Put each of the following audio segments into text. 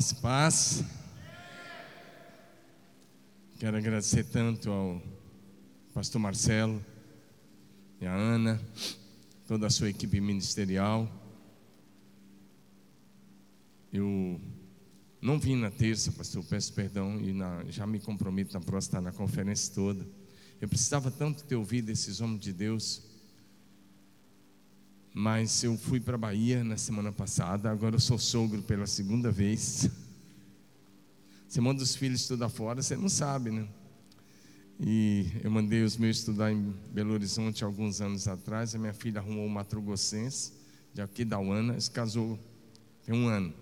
Graça e paz. Quero agradecer tanto ao pastor Marcelo e a Ana, toda a sua equipe ministerial. Eu não vim na terça, pastor, peço perdão e na, já me comprometo na próxima, estar na conferência toda. Eu precisava tanto ter ouvido esses homens de Deus. Mas eu fui para a Bahia na semana passada, agora eu sou sogro pela segunda vez. Você manda os filhos estudar fora, você não sabe, né? E eu mandei os meus estudar em Belo Horizonte alguns anos atrás. A minha filha arrumou uma matrogossense, de aqui da UANA, se casou tem um ano.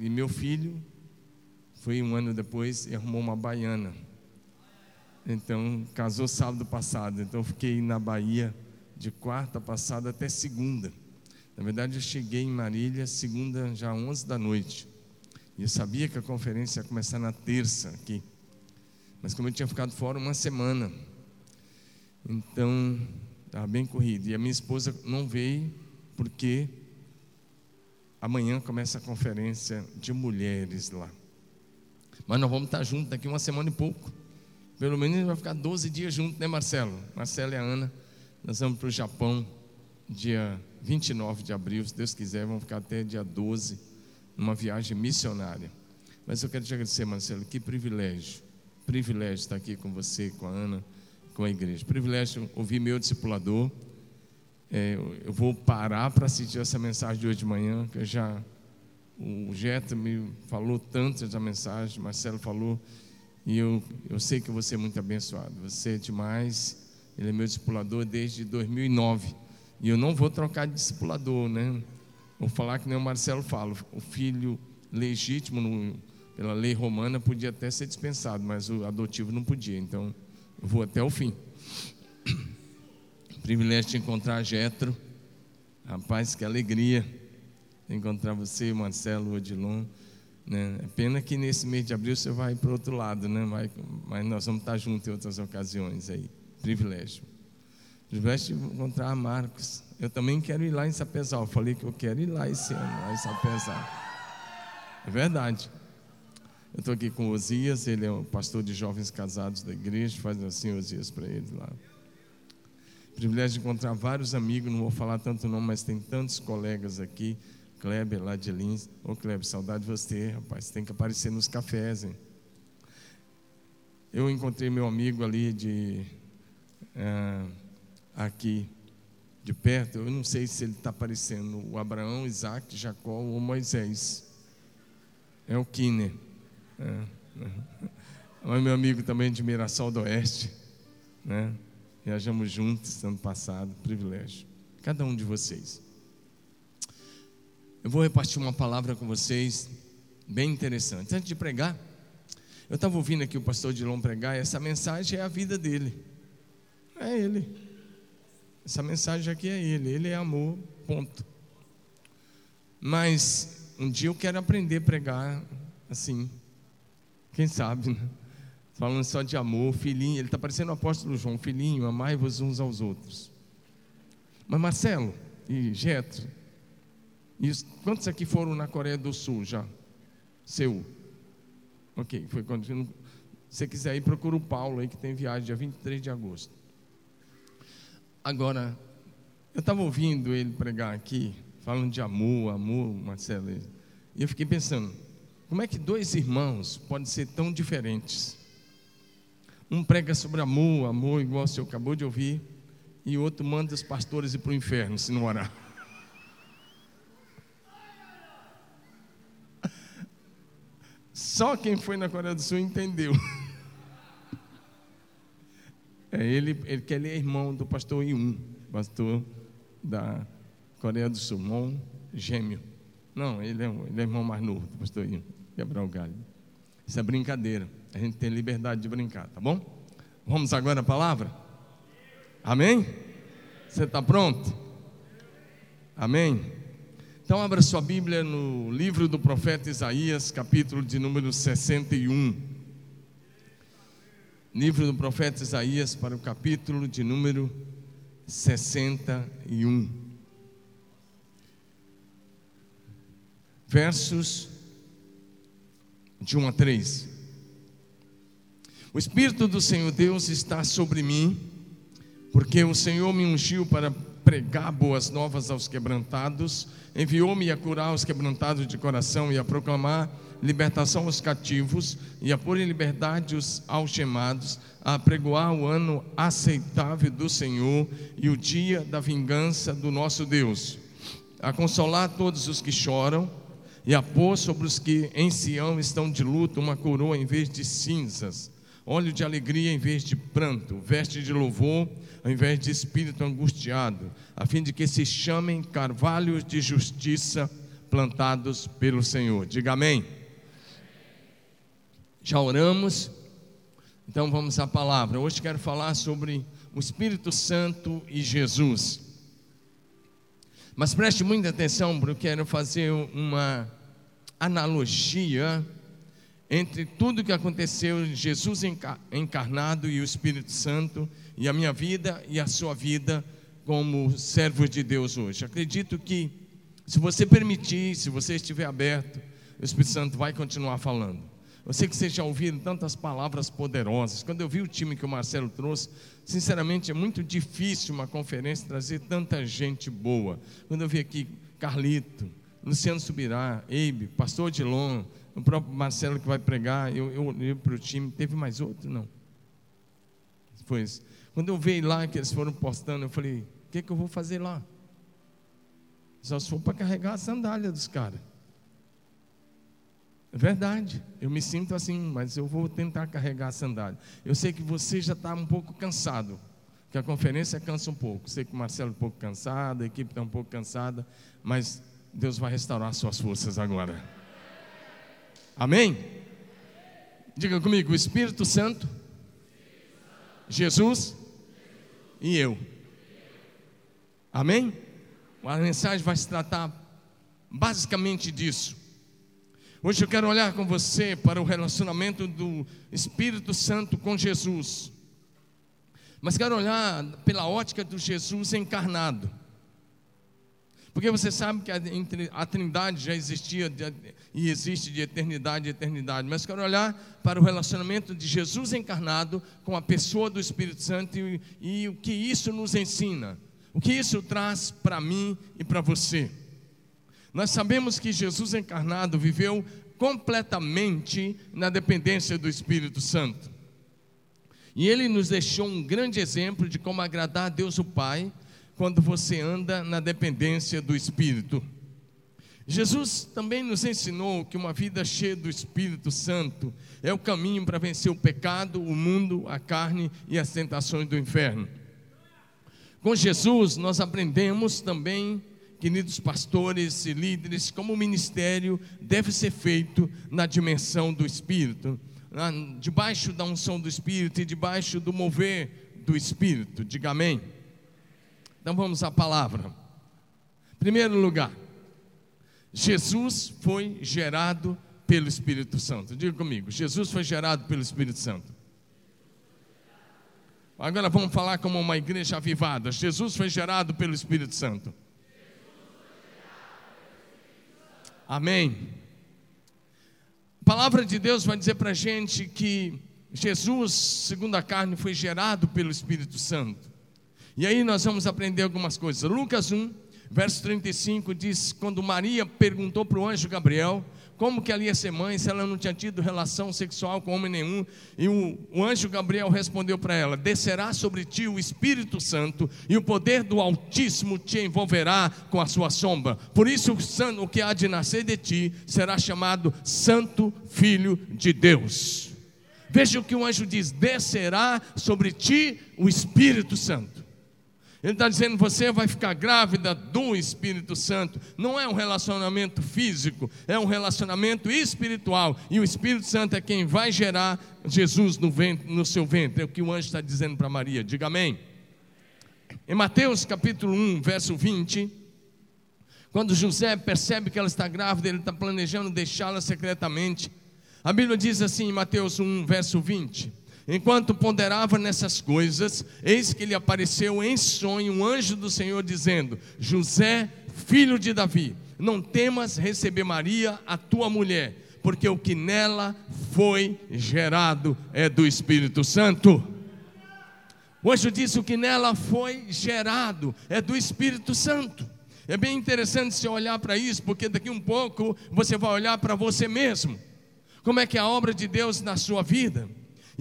E meu filho foi um ano depois e arrumou uma baiana. Então, casou sábado passado. Então, eu fiquei na Bahia de quarta passada até segunda. Na verdade, eu cheguei em Marília segunda, já 11 da noite. E eu sabia que a conferência ia começar na terça aqui. Mas como eu tinha ficado fora uma semana, então estava bem corrido. E a minha esposa não veio porque amanhã começa a conferência de mulheres lá. Mas nós vamos estar juntos daqui uma semana e pouco. Pelo menos vai ficar 12 dias juntos, né, Marcelo? Marcelo e a Ana. Nós vamos para o Japão dia 29 de abril, se Deus quiser, vamos ficar até dia 12, numa viagem missionária. Mas eu quero te agradecer, Marcelo, que privilégio, privilégio estar aqui com você, com a Ana, com a igreja. Privilégio ouvir meu discipulador. É, eu vou parar para assistir essa mensagem de hoje de manhã, que eu já. O Jeto me falou tanto essa mensagem, Marcelo falou, e eu, eu sei que você é muito abençoado. Você é demais ele é meu discipulador desde 2009. E eu não vou trocar de discipulador, né? Vou falar que nem o Marcelo fala: o filho legítimo, no, pela lei romana, podia até ser dispensado, mas o adotivo não podia. Então, eu vou até o fim. Privilégio de encontrar Jetro. Rapaz, que alegria encontrar você, Marcelo, Odilon. Né? É pena que nesse mês de abril você vai para o outro lado, né? Mas nós vamos estar juntos em outras ocasiões aí privilégio. Privilégio de encontrar Marcos. Eu também quero ir lá em Sapezal. falei que eu quero ir lá esse ano, lá em Sapezal. É verdade. Eu estou aqui com Osias, ele é o pastor de jovens casados da igreja, faz assim Osias para ele lá. Privilégio de encontrar vários amigos, não vou falar tanto não, mas tem tantos colegas aqui. Kleber lá de Lins. Ô Kleber, saudade de você, rapaz. Tem que aparecer nos cafés, hein? Eu encontrei meu amigo ali de é, aqui de perto, eu não sei se ele está parecendo o Abraão, Isaac, Jacó ou Moisés. É o Kine. É, é. meu amigo também de Mirassol do Oeste. Né? Viajamos juntos ano passado, privilégio. Cada um de vocês. Eu vou repartir uma palavra com vocês, bem interessante. Antes de pregar, eu estava ouvindo aqui o pastor Dilon pregar, e essa mensagem é a vida dele. É Ele. Essa mensagem aqui é Ele. Ele é amor, ponto. Mas um dia eu quero aprender a pregar assim. Quem sabe, né? Falando só de amor, filhinho. Ele está parecendo o apóstolo João, filhinho, amai-vos uns aos outros. Mas Marcelo e Getro, quantos aqui foram na Coreia do Sul já? Seu. Ok, foi quando. Se você quiser ir, procura o Paulo aí que tem viagem dia 23 de agosto. Agora, eu estava ouvindo ele pregar aqui, falando de amor, amor, Marcelo, e eu fiquei pensando, como é que dois irmãos podem ser tão diferentes? Um prega sobre amor, amor, igual o senhor acabou de ouvir, e o outro manda os pastores ir para o inferno se não orar. Só quem foi na Coreia do Sul entendeu. É, ele, ele, que ele é irmão do pastor Yun, pastor da Coreia do Sul, irmão gêmeo. Não, ele é, ele é irmão mais novo do pastor Yun, Gabriel Galho. Isso é brincadeira. A gente tem liberdade de brincar, tá bom? Vamos agora à palavra? Amém? Você está pronto? Amém? Então abra sua Bíblia no livro do profeta Isaías, capítulo de número 61 livro do profeta Isaías, para o capítulo de número 61. Versos de 1 a 3. O Espírito do Senhor Deus está sobre mim, porque o Senhor me ungiu para pregar boas novas aos quebrantados, enviou-me a curar os quebrantados de coração e a proclamar libertação aos cativos e a pôr em liberdade os algemados, a pregoar o ano aceitável do Senhor e o dia da vingança do nosso Deus, a consolar todos os que choram e a pôr sobre os que em Sião estão de luto uma coroa em vez de cinzas, óleo de alegria em vez de pranto, veste de louvor ao invés de espírito angustiado, a fim de que se chamem carvalhos de justiça plantados pelo Senhor. Diga amém. Já oramos, então vamos à palavra. Hoje quero falar sobre o Espírito Santo e Jesus. Mas preste muita atenção, porque eu quero fazer uma analogia entre tudo que aconteceu, Jesus encarnado e o Espírito Santo, e a minha vida e a sua vida como servos de Deus hoje. Acredito que, se você permitir, se você estiver aberto, o Espírito Santo vai continuar falando. Eu sei que vocês já ouviram tantas palavras poderosas. Quando eu vi o time que o Marcelo trouxe, sinceramente é muito difícil uma conferência trazer tanta gente boa. Quando eu vi aqui Carlito, Luciano Subirá, Eibe, Pastor Dilon, o próprio Marcelo que vai pregar, eu, olhei para o time, teve mais outro? Não. Isso. Quando eu vi lá que eles foram postando, eu falei: o que, que eu vou fazer lá? Só se for para carregar a sandália dos caras. É verdade, eu me sinto assim, mas eu vou tentar carregar a sandália. Eu sei que você já está um pouco cansado, que a conferência cansa um pouco. Sei que o Marcelo é um pouco cansado, a equipe está um pouco cansada, mas Deus vai restaurar suas forças agora. Amém? Diga comigo: Espírito Santo, Jesus e eu. Amém? A mensagem vai se tratar basicamente disso. Hoje eu quero olhar com você para o relacionamento do Espírito Santo com Jesus. Mas quero olhar pela ótica do Jesus encarnado. Porque você sabe que a, Trindade já existia e existe de eternidade a eternidade. Mas quero olhar para o relacionamento de Jesus encarnado com a pessoa do Espírito Santo e, e o que isso nos ensina. O que isso traz para mim e para você. Nós sabemos que Jesus encarnado viveu completamente na dependência do Espírito Santo. E ele nos deixou um grande exemplo de como agradar a Deus o Pai quando você anda na dependência do Espírito. Jesus também nos ensinou que uma vida cheia do Espírito Santo é o caminho para vencer o pecado, o mundo, a carne e as tentações do inferno. Com Jesus, nós aprendemos também queridos pastores e líderes, como o ministério deve ser feito na dimensão do Espírito, debaixo da unção do Espírito e debaixo do mover do Espírito. Diga amém. Então vamos à palavra. Primeiro lugar, Jesus foi gerado pelo Espírito Santo. Diga comigo, Jesus foi gerado pelo Espírito Santo. Agora vamos falar como uma igreja avivada. Jesus foi gerado pelo Espírito Santo. Amém. A palavra de Deus vai dizer para a gente que Jesus, segundo a carne, foi gerado pelo Espírito Santo. E aí nós vamos aprender algumas coisas. Lucas 1, verso 35 diz: Quando Maria perguntou para o anjo Gabriel como que ela ia ser mãe se ela não tinha tido relação sexual com homem nenhum? E o, o anjo Gabriel respondeu para ela: Descerá sobre ti o Espírito Santo, e o poder do Altíssimo te envolverá com a sua sombra. Por isso, o, que há de nascer de ti será chamado Santo Filho de Deus. Veja o que o anjo diz: Descerá sobre ti o Espírito Santo. Ele está dizendo: você vai ficar grávida do Espírito Santo. Não é um relacionamento físico, é um relacionamento espiritual. E o Espírito Santo é quem vai gerar Jesus no, ventre, no seu ventre. É o que o anjo está dizendo para Maria. Diga amém. Em Mateus capítulo 1, verso 20. Quando José percebe que ela está grávida, ele está planejando deixá-la secretamente. A Bíblia diz assim em Mateus 1, verso 20: Enquanto ponderava nessas coisas, eis que lhe apareceu em sonho um anjo do Senhor dizendo: José, filho de Davi, não temas receber Maria, a tua mulher, Porque o que nela foi gerado é do Espírito Santo. O anjo disse: o que nela foi gerado é do Espírito Santo. É bem interessante você olhar para isso, porque daqui um pouco você vai olhar para você mesmo. Como é que é a obra de Deus na sua vida?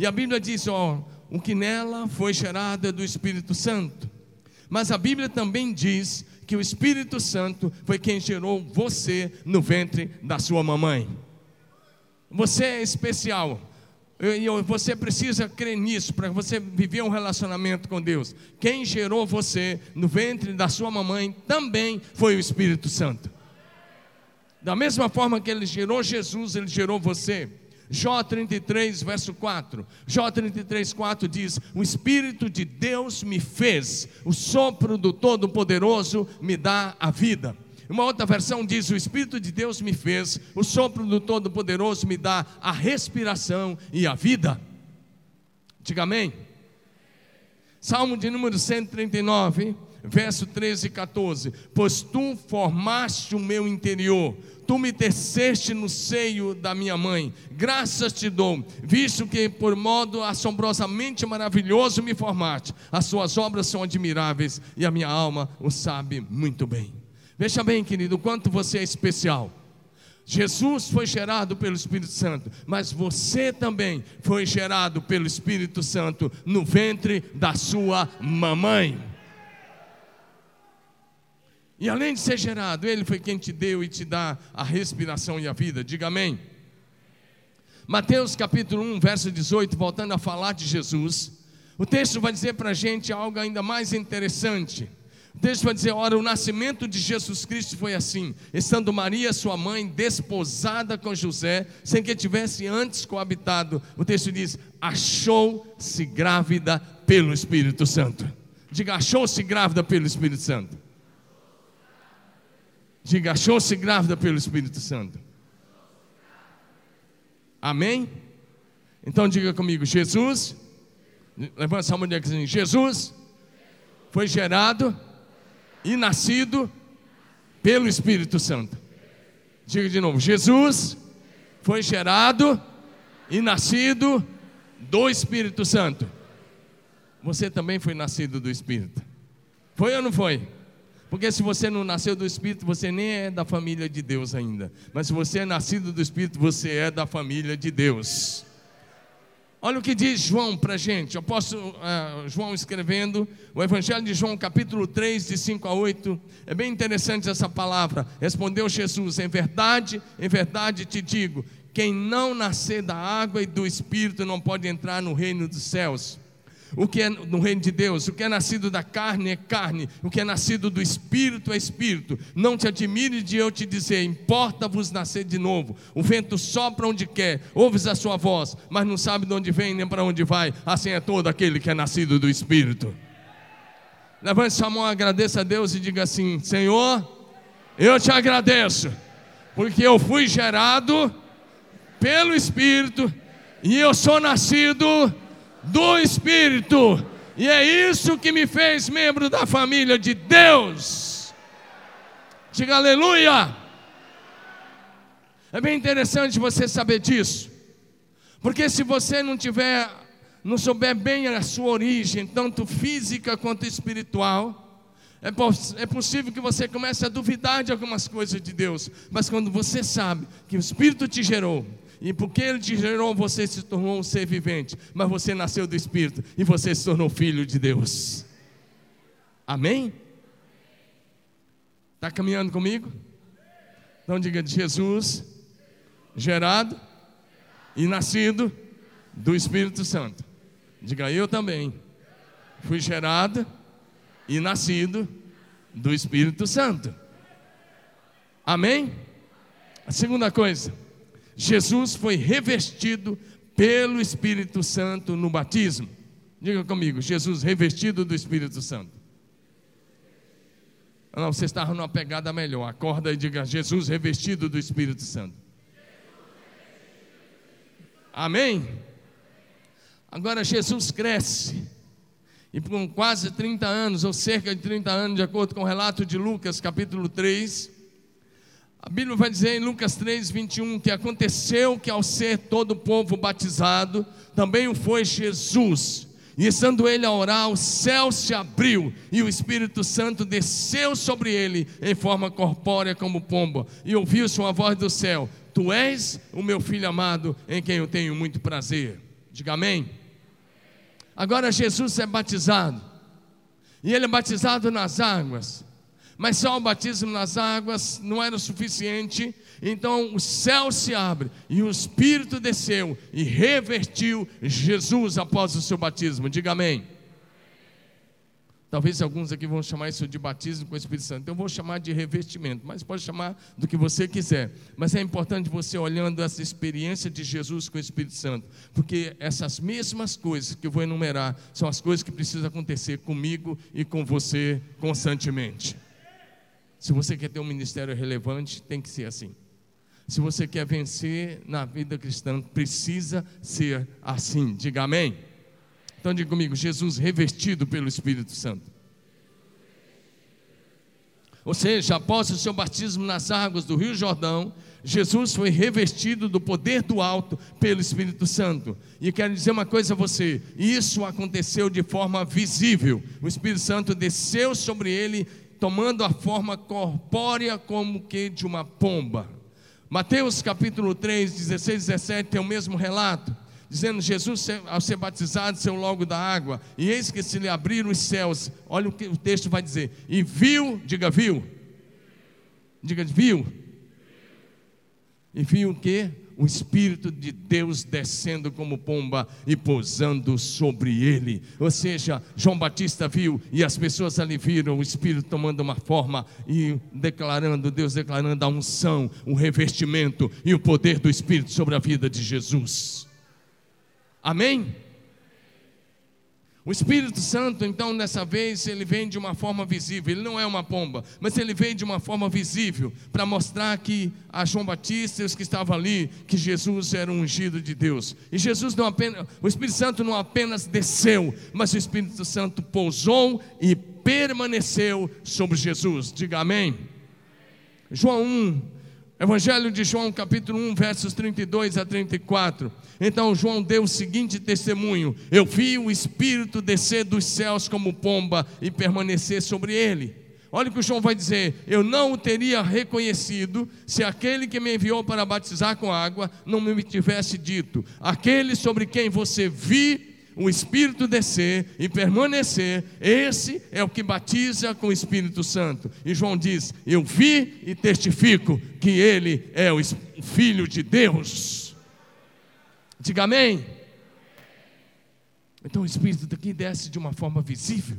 E a Bíblia diz: ó, o que nela foi gerado é do Espírito Santo. Mas a Bíblia também diz que o Espírito Santo foi quem gerou você no ventre da sua mamãe. Você é especial. E você precisa crer nisso para você viver um relacionamento com Deus. Quem gerou você no ventre da sua mamãe também foi o Espírito Santo. Da mesma forma que ele gerou Jesus, ele gerou você. Jó 33, verso 4. Jó 33, 4 diz: O Espírito de Deus me fez, o sopro do Todo-Poderoso me dá a vida. Uma outra versão diz: O Espírito de Deus me fez, o sopro do Todo-Poderoso me dá a respiração e a vida. Diga amém. Salmo de número 139, verso 13 e 14: Pois tu formaste o meu interior, tu me teceste no seio da minha mãe, graças te dou, visto que por modo assombrosamente maravilhoso me formaste, as suas obras são admiráveis e a minha alma o sabe muito bem. Veja bem, querido, quanto você é especial. Jesus foi gerado pelo Espírito Santo, mas você também foi gerado pelo Espírito Santo no ventre da sua mamãe. E além de ser gerado, Ele foi quem te deu e te dá a respiração e a vida. Diga amém. Mateus capítulo 1, verso 18, voltando a falar de Jesus, o texto vai dizer para a gente algo ainda mais interessante. O texto vai dizer: ora, o nascimento de Jesus Cristo foi assim, estando Maria, sua mãe, desposada com José, sem que tivesse antes coabitado. O texto diz: achou-se grávida pelo Espírito Santo. Diga, achou-se grávida pelo Espírito Santo. Diga, achou-se grávida pelo Espírito Santo. Amém? Então diga comigo: Jesus, levanta essa mão e diga assim: Jesus foi gerado e nascido pelo Espírito Santo. Diga de novo: Jesus foi gerado e nascido do Espírito Santo. Você também foi nascido do Espírito. Foi ou não foi? Porque se você não nasceu do Espírito, você nem é da família de Deus ainda. Mas se você é nascido do Espírito, você é da família de Deus. Olha o que diz João para a gente, apóstolo uh, João escrevendo, o Evangelho de João, capítulo 3, de 5 a 8. É bem interessante essa palavra. Respondeu Jesus: Em verdade, em verdade te digo: quem não nascer da água e do Espírito não pode entrar no reino dos céus. O que é no reino de Deus, o que é nascido da carne é carne, o que é nascido do espírito é espírito. Não te admire de eu te dizer: importa-vos nascer de novo. O vento sopra onde quer, ouves a sua voz, mas não sabe de onde vem nem para onde vai. Assim é todo aquele que é nascido do espírito. Levante sua mão, agradeça a Deus e diga assim: Senhor, eu te agradeço, porque eu fui gerado pelo Espírito e eu sou nascido do Espírito. E é isso que me fez membro da família de Deus. Diga aleluia. É bem interessante você saber disso. Porque se você não tiver, não souber bem a sua origem, tanto física quanto espiritual, é, poss é possível que você comece a duvidar de algumas coisas de Deus. Mas quando você sabe que o Espírito te gerou, e porque Ele te gerou, você se tornou um ser vivente. Mas você nasceu do Espírito e você se tornou filho de Deus. Amém? Está caminhando comigo? Então diga Jesus, gerado e nascido do Espírito Santo. Diga eu também. Fui gerado e nascido do Espírito Santo. Amém? A segunda coisa, Jesus foi revestido pelo Espírito Santo no batismo. Diga comigo, Jesus revestido do Espírito Santo. Não, você está numa pegada melhor. Acorda e diga: Jesus revestido do Espírito Santo. Amém? Agora Jesus cresce. E com quase 30 anos, ou cerca de 30 anos, de acordo com o relato de Lucas, capítulo 3, A Bíblia vai dizer em Lucas 3, 21 que aconteceu que ao ser todo o povo batizado, também o foi Jesus. E estando ele a orar, o céu se abriu e o Espírito Santo desceu sobre ele em forma corpórea como pomba. E ouviu-se uma voz do céu: Tu és o meu filho amado, em quem eu tenho muito prazer. Diga amém. Agora Jesus é batizado. E ele é batizado nas águas. Mas só o batismo nas águas não era o suficiente, então o céu se abre e o Espírito desceu e revertiu Jesus após o seu batismo. Diga amém. Talvez alguns aqui vão chamar isso de batismo com o Espírito Santo. Eu vou chamar de revestimento, mas pode chamar do que você quiser. Mas é importante você olhando essa experiência de Jesus com o Espírito Santo, porque essas mesmas coisas que eu vou enumerar são as coisas que precisam acontecer comigo e com você constantemente. Se você quer ter um ministério relevante, tem que ser assim. Se você quer vencer na vida cristã, precisa ser assim. Diga amém. Então diga comigo: Jesus revestido pelo Espírito Santo. Ou seja, após o seu batismo nas águas do Rio Jordão, Jesus foi revestido do poder do alto pelo Espírito Santo. E quero dizer uma coisa a você: isso aconteceu de forma visível. O Espírito Santo desceu sobre ele, tomando a forma corpórea como que de uma pomba. Mateus capítulo 3, 16 17 tem o mesmo relato dizendo: Jesus, ao ser batizado, saiu logo da água, e eis que se lhe abriram os céus. Olha o que o texto vai dizer: e viu, diga, viu, diga, viu, e viu o que? O Espírito de Deus descendo como pomba e pousando sobre ele. Ou seja, João Batista viu e as pessoas ali viram o Espírito tomando uma forma e declarando, Deus declarando a unção, o revestimento e o poder do Espírito sobre a vida de Jesus. Amém? O Espírito Santo, então, dessa vez, ele vem de uma forma visível. Ele não é uma pomba, mas ele vem de uma forma visível para mostrar que a João Batista e os que estavam ali, que Jesus era um ungido de Deus. E Jesus não apenas, o Espírito Santo não apenas desceu, mas o Espírito Santo pousou e permaneceu sobre Jesus. Diga amém. João 1, Evangelho de João, capítulo 1, versos 32 a 34. Então João deu o seguinte testemunho: Eu vi o Espírito descer dos céus como pomba e permanecer sobre ele. Olha o que João vai dizer: Eu não o teria reconhecido se aquele que me enviou para batizar com água não me tivesse dito: Aquele sobre quem você vi o Espírito descer e permanecer, esse é o que batiza com o Espírito Santo. E João diz: Eu vi e testifico que ele é o Filho de Deus. Diga amém. Então o Espírito daqui desce de uma forma visível.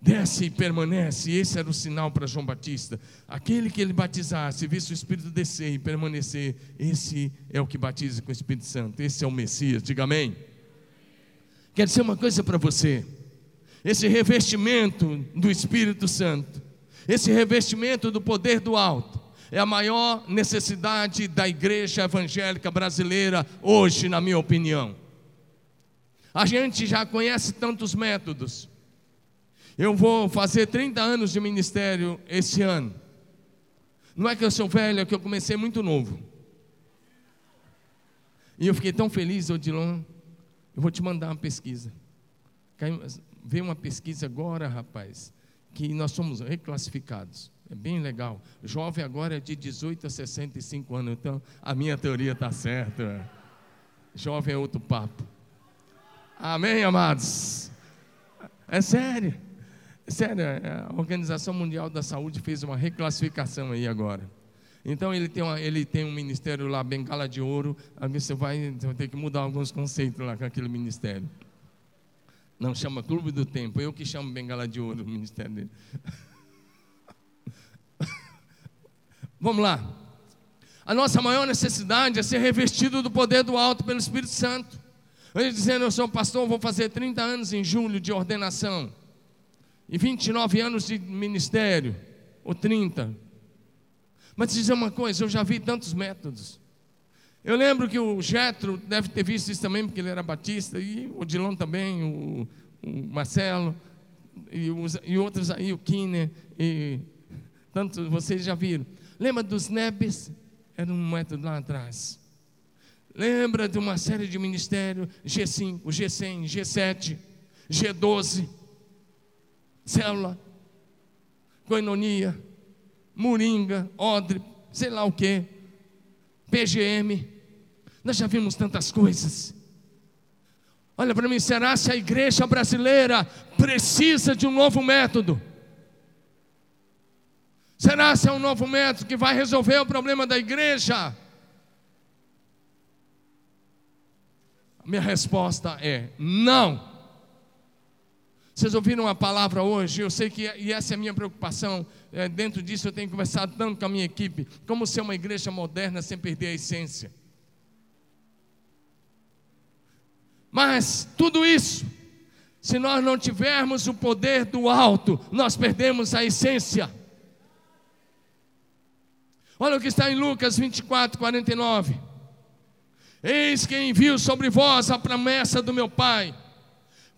Desce e permanece, esse era o sinal para João Batista. Aquele que ele batizasse, visse o Espírito descer e permanecer, esse é o que batiza com o Espírito Santo, esse é o Messias. Diga amém. Quero dizer uma coisa para você: esse revestimento do Espírito Santo, esse revestimento do poder do alto, é a maior necessidade da igreja evangélica brasileira hoje, na minha opinião. A gente já conhece tantos métodos. Eu vou fazer 30 anos de ministério esse ano. Não é que eu sou velho, é que eu comecei muito novo. E eu fiquei tão feliz, Odilon, eu vou te mandar uma pesquisa. Veio uma pesquisa agora, rapaz, que nós somos reclassificados. É bem legal. Jovem agora é de 18 a 65 anos, então a minha teoria está certa. Jovem é outro papo. Amém, amados? É sério. É sério, a Organização Mundial da Saúde fez uma reclassificação aí agora. Então ele tem, uma, ele tem um ministério lá, bengala de ouro. Aí você vai, você vai ter que mudar alguns conceitos lá com aquele ministério. Não chama Clube do Tempo, eu que chamo bengala de ouro o ministério dele. Vamos lá. A nossa maior necessidade é ser revestido do poder do alto pelo Espírito Santo. Ele dizendo, eu sou pastor, vou fazer 30 anos em julho de ordenação. E 29 anos de ministério, ou 30. Mas te dizer uma coisa, eu já vi tantos métodos. Eu lembro que o Jetro deve ter visto isso também, porque ele era batista, e o Dilon também, o, o Marcelo, e, os, e outros aí, o Kine, e tantos vocês já viram. Lembra dos nebes? Era um método lá atrás. Lembra de uma série de ministérios, G5, G100, G7, G12, célula, coinonia, moringa, odre, sei lá o que, PGM. Nós já vimos tantas coisas. Olha para mim, será se a igreja brasileira precisa de um novo método? Será se é um novo método que vai resolver o problema da igreja? A minha resposta é não. Vocês ouviram a palavra hoje? Eu sei que, e essa é a minha preocupação. É, dentro disso, eu tenho conversado tanto com a minha equipe. Como ser uma igreja moderna sem perder a essência. Mas tudo isso, se nós não tivermos o poder do alto, nós perdemos a essência. Olha o que está em Lucas 24, 49. Eis que envio sobre vós a promessa do meu Pai.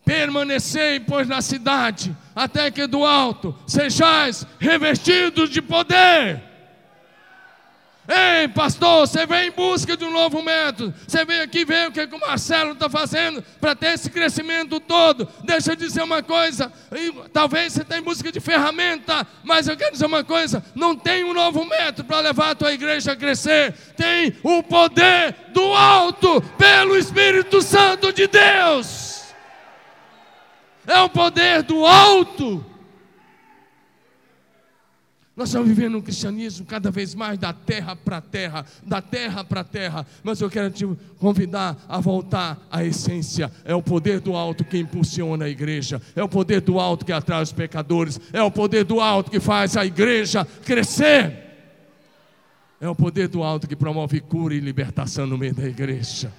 Permanecei, pois, na cidade, até que do alto sejais revestidos de poder. Ei, pastor, você vem em busca de um novo método. Você vem aqui ver o que, o Marcelo está fazendo para ter esse crescimento todo. Deixa eu dizer uma coisa. Talvez você está em busca de ferramenta, mas eu quero dizer uma coisa: não tem um novo método para levar a tua igreja a crescer. Tem o poder do alto pelo Espírito Santo de Deus. É o poder do alto. Nós estamos vivendo um cristianismo cada vez mais da terra para terra, da terra para terra. Mas eu quero te convidar a voltar à essência. É o poder do alto que impulsiona a igreja. É o poder do alto que atrai os pecadores. É o poder do alto que faz a igreja crescer. É o poder do alto que promove cura e libertação no meio da igreja.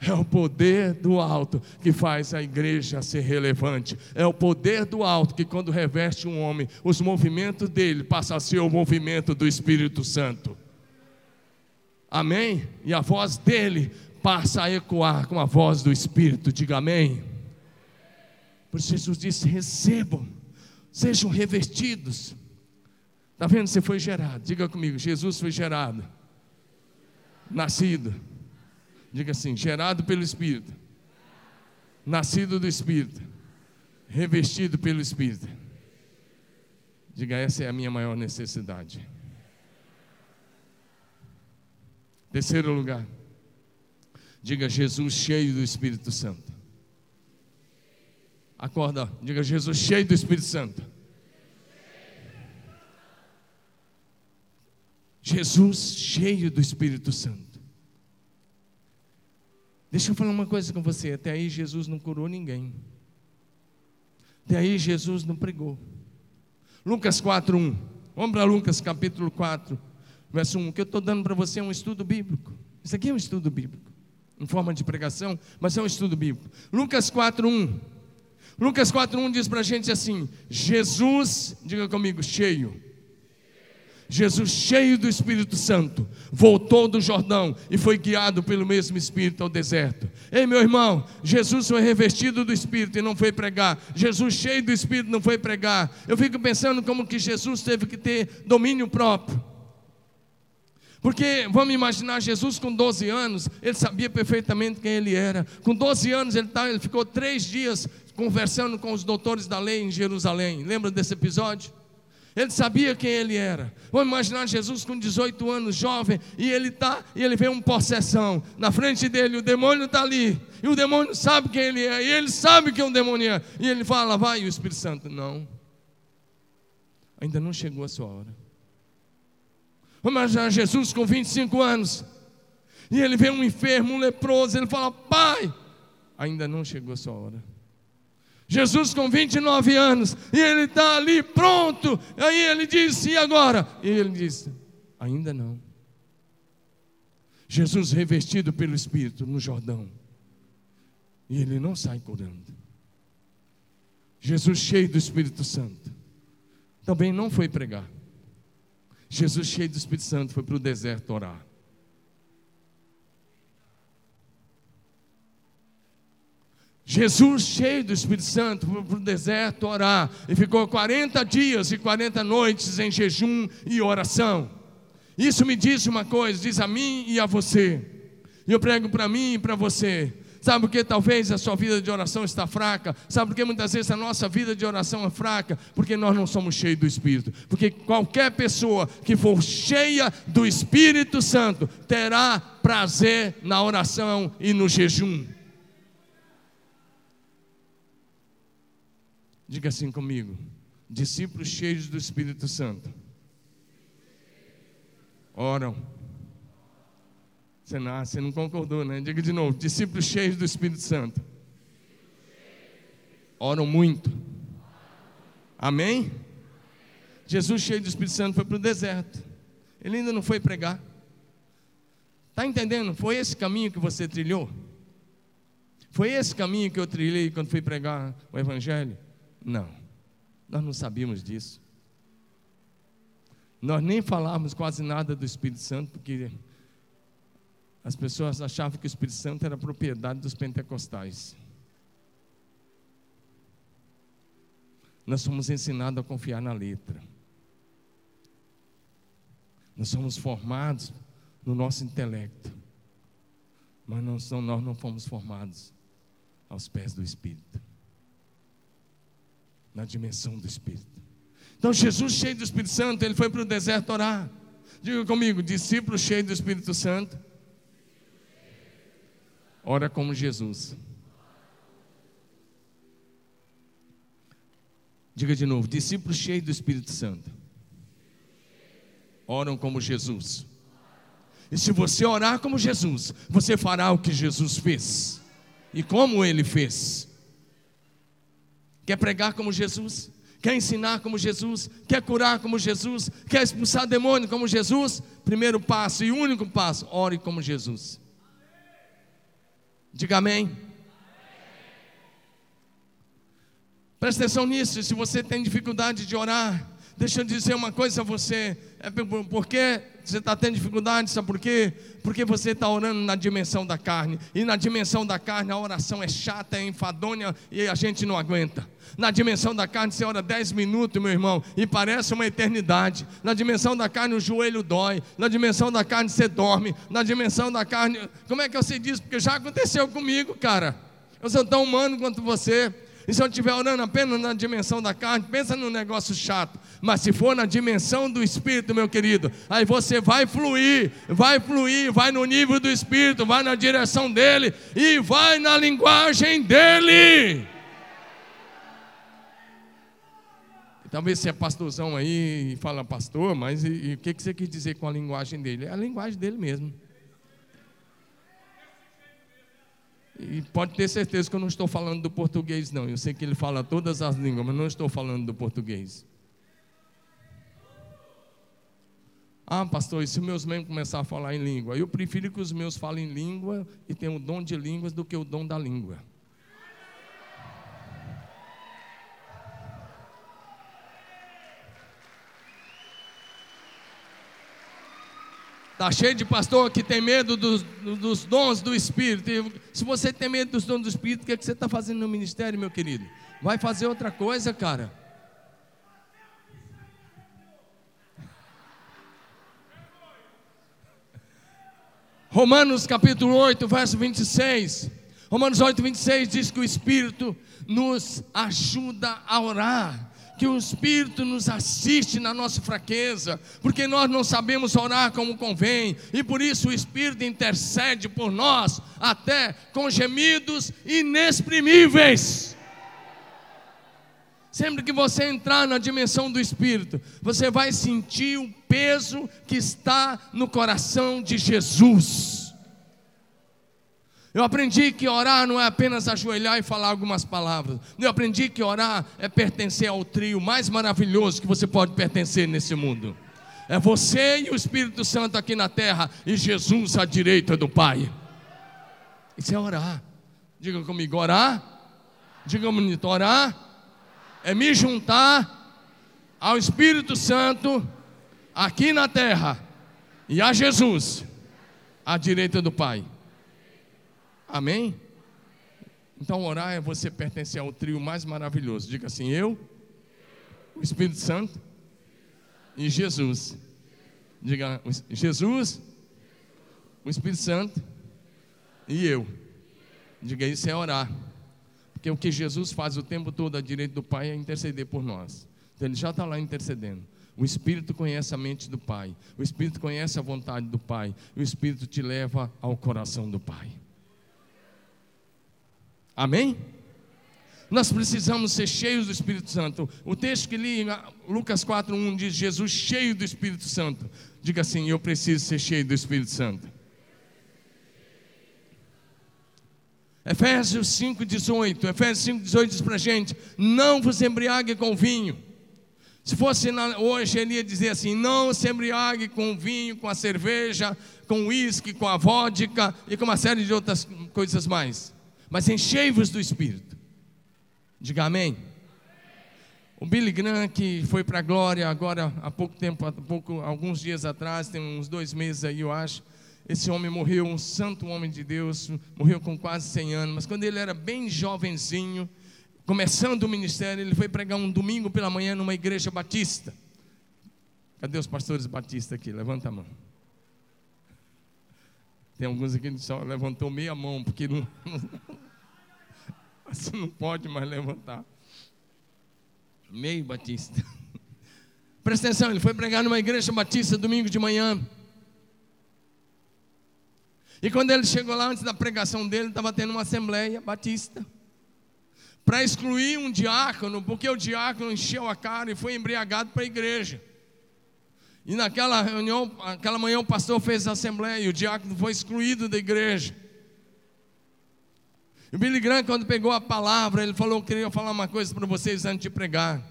É o poder do alto que faz a igreja ser relevante. É o poder do alto que, quando reveste um homem, os movimentos dele passam a ser o movimento do Espírito Santo. Amém? E a voz dele passa a ecoar com a voz do Espírito. Diga amém. Por Jesus disse: recebam, sejam revestidos. Está vendo? Você foi gerado. Diga comigo: Jesus foi gerado, nascido Diga assim: gerado pelo Espírito, nascido do Espírito, revestido pelo Espírito. Diga, essa é a minha maior necessidade. Terceiro lugar, diga Jesus cheio do Espírito Santo. Acorda, diga Jesus cheio do Espírito Santo. Jesus cheio do Espírito Santo. Deixa eu falar uma coisa com você. Até aí Jesus não curou ninguém. Até aí Jesus não pregou. Lucas 4:1. Vamos para Lucas capítulo 4, verso 1. O que eu estou dando para você é um estudo bíblico. Isso aqui é um estudo bíblico. Em forma de pregação, mas é um estudo bíblico. Lucas 4:1. Lucas 4:1 diz para a gente assim: Jesus, diga comigo, cheio Jesus, cheio do Espírito Santo, voltou do Jordão e foi guiado pelo mesmo Espírito ao deserto. Ei, meu irmão, Jesus foi revestido do Espírito e não foi pregar. Jesus, cheio do Espírito, não foi pregar. Eu fico pensando como que Jesus teve que ter domínio próprio. Porque vamos imaginar Jesus com 12 anos, ele sabia perfeitamente quem ele era. Com 12 anos ele, tá, ele ficou três dias conversando com os doutores da lei em Jerusalém. Lembra desse episódio? Ele sabia quem ele era. Vamos imaginar Jesus com 18 anos, jovem, e ele tá, e ele vê uma possessão. Na frente dele, o demônio está ali. E o demônio sabe quem ele é, e ele sabe quem é um demônio. E ele fala, vai, e o Espírito Santo, não. Ainda não chegou a sua hora. Vamos imaginar Jesus com 25 anos. E ele vê um enfermo, um leproso, ele fala, pai, ainda não chegou a sua hora. Jesus com 29 anos, e ele está ali pronto. Aí ele disse: E agora? E ele disse: Ainda não. Jesus revestido pelo Espírito no Jordão, e ele não sai curando. Jesus cheio do Espírito Santo, também não foi pregar. Jesus cheio do Espírito Santo foi para o deserto orar. Jesus, cheio do Espírito Santo, foi para o deserto orar e ficou 40 dias e 40 noites em jejum e oração. Isso me diz uma coisa, diz a mim e a você. E eu prego para mim e para você. Sabe por que talvez a sua vida de oração está fraca? Sabe por que muitas vezes a nossa vida de oração é fraca? Porque nós não somos cheios do Espírito. Porque qualquer pessoa que for cheia do Espírito Santo terá prazer na oração e no jejum. Diga assim comigo: discípulos cheios do Espírito Santo oram. Você não, você não concordou, né? Diga de novo: discípulos cheios do Espírito Santo. Oram muito. Amém? Jesus, cheio do Espírito Santo, foi para o deserto. Ele ainda não foi pregar. Está entendendo? Foi esse caminho que você trilhou? Foi esse caminho que eu trilhei quando fui pregar o Evangelho? Não, nós não sabíamos disso. Nós nem falávamos quase nada do Espírito Santo, porque as pessoas achavam que o Espírito Santo era propriedade dos pentecostais. Nós somos ensinados a confiar na letra. Nós somos formados no nosso intelecto. Mas não, nós não fomos formados aos pés do Espírito na dimensão do Espírito. Então, Jesus, cheio do Espírito Santo, ele foi para o deserto orar. Diga comigo, discípulo cheio do Espírito Santo, ora como Jesus. Diga de novo, discípulo cheio do Espírito Santo, oram como Jesus. E se você orar como Jesus, você fará o que Jesus fez. E como ele fez. Quer pregar como Jesus? Quer ensinar como Jesus? Quer curar como Jesus? Quer expulsar demônio como Jesus? Primeiro passo e único passo: ore como Jesus. Diga amém. Presta atenção nisso. Se você tem dificuldade de orar, deixa eu dizer uma coisa a você. É porque você está tendo dificuldade, sabe por quê? Porque você está orando na dimensão da carne. E na dimensão da carne a oração é chata, é enfadonha e a gente não aguenta. Na dimensão da carne você ora 10 minutos, meu irmão, e parece uma eternidade. Na dimensão da carne o joelho dói. Na dimensão da carne você dorme. Na dimensão da carne. Como é que você diz? Porque já aconteceu comigo, cara. Eu sou tão humano quanto você. E se eu estiver orando apenas na dimensão da carne, pensa num negócio chato. Mas se for na dimensão do Espírito, meu querido, aí você vai fluir, vai fluir, vai no nível do Espírito, vai na direção dele e vai na linguagem dele. Talvez você é pastorzão aí e fala pastor, mas e, e o que, que você quis dizer com a linguagem dele? É a linguagem dele mesmo. E pode ter certeza que eu não estou falando do português, não. Eu sei que ele fala todas as línguas, mas não estou falando do português. Ah, pastor, e se meus membros começar a falar em língua? Eu prefiro que os meus falem em língua e tenham o dom de línguas do que o dom da língua. Está cheio de pastor que tem medo dos, dos dons do Espírito. Se você tem medo dos dons do Espírito, o que, é que você está fazendo no ministério, meu querido? Vai fazer outra coisa, cara. Romanos capítulo 8, verso 26. Romanos 8, 26 diz que o Espírito nos ajuda a orar que o Espírito nos assiste na nossa fraqueza, porque nós não sabemos orar como convém, e por isso o Espírito intercede por nós, até com gemidos inexprimíveis. Sempre que você entrar na dimensão do Espírito, você vai sentir o peso que está no coração de Jesus. Eu aprendi que orar não é apenas ajoelhar e falar algumas palavras. Eu aprendi que orar é pertencer ao trio mais maravilhoso que você pode pertencer nesse mundo. É você e o Espírito Santo aqui na terra e Jesus à direita do Pai. Isso é orar. Diga comigo, orar. Diga comigo, orar é me juntar ao Espírito Santo aqui na terra e a Jesus à direita do Pai. Amém? Então, orar é você pertencer ao trio mais maravilhoso. Diga assim: eu, o Espírito Santo e Jesus Diga Jesus, o Espírito Santo e eu. Diga isso é orar. Porque o que Jesus faz o tempo todo à direita do Pai é interceder por nós. Então ele já está lá intercedendo. O Espírito conhece a mente do Pai. O Espírito conhece a vontade do Pai. O Espírito te leva ao coração do Pai. Amém? Nós precisamos ser cheios do Espírito Santo. O texto que li, Lucas 4:1 diz Jesus cheio do Espírito Santo. Diga assim: eu preciso ser cheio do Espírito Santo. Efésios 5:18. Efésios 5:18 diz para a gente: não vos embriague com vinho se fosse na, hoje, ele ia dizer assim: não se embriague com vinho, com a cerveja, com uísque, com a vodka e com uma série de outras coisas mais. Mas enchei-vos do Espírito. Diga amém. O Billy Graham, que foi para a glória agora há pouco tempo, há pouco, alguns dias atrás, tem uns dois meses aí, eu acho. Esse homem morreu, um santo homem de Deus, morreu com quase 100 anos, mas quando ele era bem jovenzinho, começando o ministério, ele foi pregar um domingo pela manhã numa igreja batista. Cadê os pastores batistas aqui? Levanta a mão. Tem alguns aqui que só levantou meia mão, porque não, você não pode mais levantar. Meio batista. Presta atenção, ele foi pregar numa igreja batista domingo de manhã. E quando ele chegou lá, antes da pregação dele, estava tendo uma assembleia batista para excluir um diácono, porque o diácono encheu a cara e foi embriagado para a igreja. E naquela reunião, aquela manhã o pastor fez a assembleia e o diácono foi excluído da igreja. O Billy Graham, quando pegou a palavra, ele falou: Eu queria falar uma coisa para vocês antes de pregar.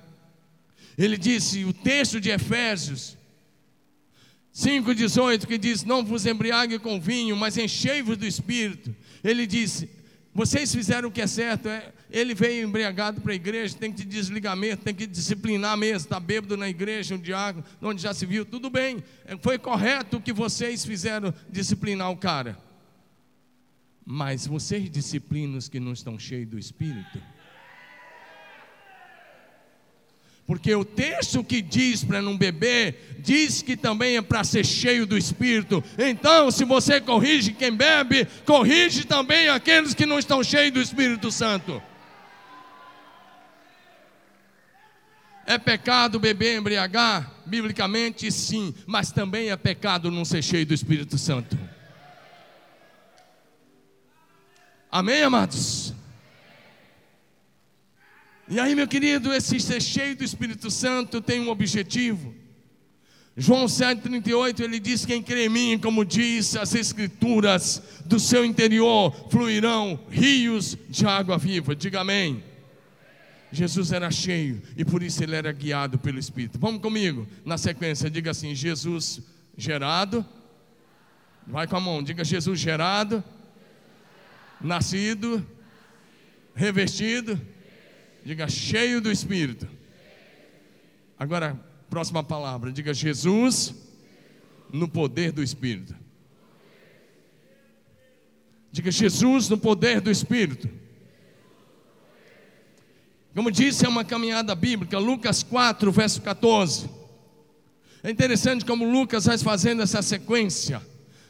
Ele disse: O texto de Efésios 5,18, que diz: Não vos embriague com vinho, mas enchei-vos do espírito. Ele disse: vocês fizeram o que é certo. É, ele veio embriagado para a igreja, tem que desligar mesmo, tem que disciplinar mesmo. Está bêbado na igreja, um diácono, onde já se viu. Tudo bem, é, foi correto o que vocês fizeram disciplinar o cara. Mas vocês disciplinam os que não estão cheios do Espírito. Porque o texto que diz para não beber, diz que também é para ser cheio do Espírito. Então, se você corrige quem bebe, corrige também aqueles que não estão cheios do Espírito Santo. É pecado beber embriagar? Biblicamente, sim, mas também é pecado não ser cheio do Espírito Santo. Amém, amados? E aí, meu querido, esse ser cheio do Espírito Santo tem um objetivo. João 7,38 ele diz: Quem crê em mim, como diz as Escrituras, do seu interior fluirão rios de água viva. Diga amém. Jesus era cheio e por isso ele era guiado pelo Espírito. Vamos comigo, na sequência, diga assim: Jesus gerado. Vai com a mão, diga Jesus gerado, nascido, revestido Diga cheio do Espírito. Agora, próxima palavra. Diga Jesus no poder do Espírito. Diga Jesus no poder do Espírito. Como disse, é uma caminhada bíblica. Lucas 4, verso 14. É interessante como Lucas vai fazendo essa sequência.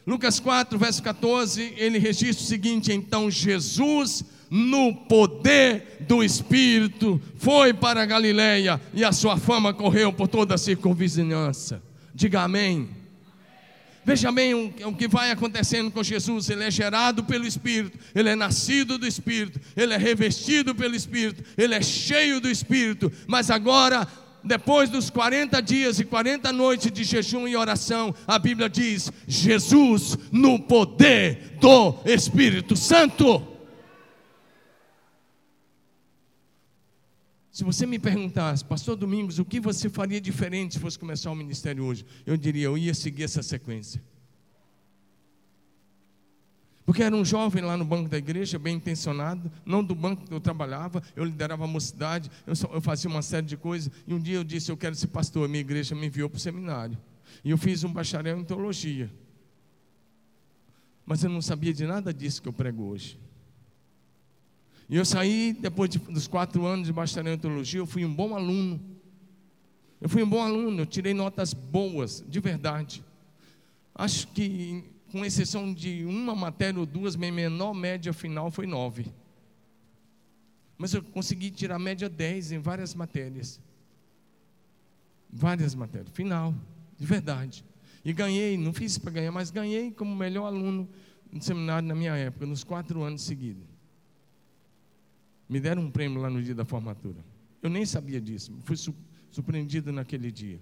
Lucas 4, verso 14, ele registra o seguinte: então Jesus no poder do Espírito, foi para a Galiléia e a sua fama correu por toda a circunvizinhança. Diga amém. Veja bem o, o, que vai acontecendo com Jesus. Ele é gerado pelo Espírito, ele é nascido do Espírito, ele é revestido pelo Espírito, ele é cheio do Espírito. Mas agora, depois dos 40 dias e 40 noites de jejum e oração, a Bíblia diz: Jesus no poder do Espírito Santo. Se você me perguntasse, Pastor Domingos, o que você faria diferente se fosse começar o ministério hoje? Eu diria, eu ia seguir essa sequência. Porque era um jovem lá no banco da igreja, bem intencionado, não do banco que eu trabalhava, eu liderava a mocidade, eu, só, eu fazia uma série de coisas, e um dia eu disse, eu quero ser pastor, a minha igreja me enviou para o seminário. E eu fiz um bacharel em teologia. Mas eu não sabia de nada disso que eu prego hoje. E eu saí, depois de, dos quatro anos de bacharel em teologia, eu fui um bom aluno. Eu fui um bom aluno, eu tirei notas boas, de verdade. acho que, com exceção de uma matéria ou duas, minha menor média final foi nove. Mas eu consegui tirar média 10 em várias matérias. Várias matérias. Final, de verdade. E ganhei, não fiz para ganhar, mas ganhei como melhor aluno no seminário na minha época, nos quatro anos seguidos. Me deram um prêmio lá no dia da formatura. Eu nem sabia disso, fui surpreendido naquele dia.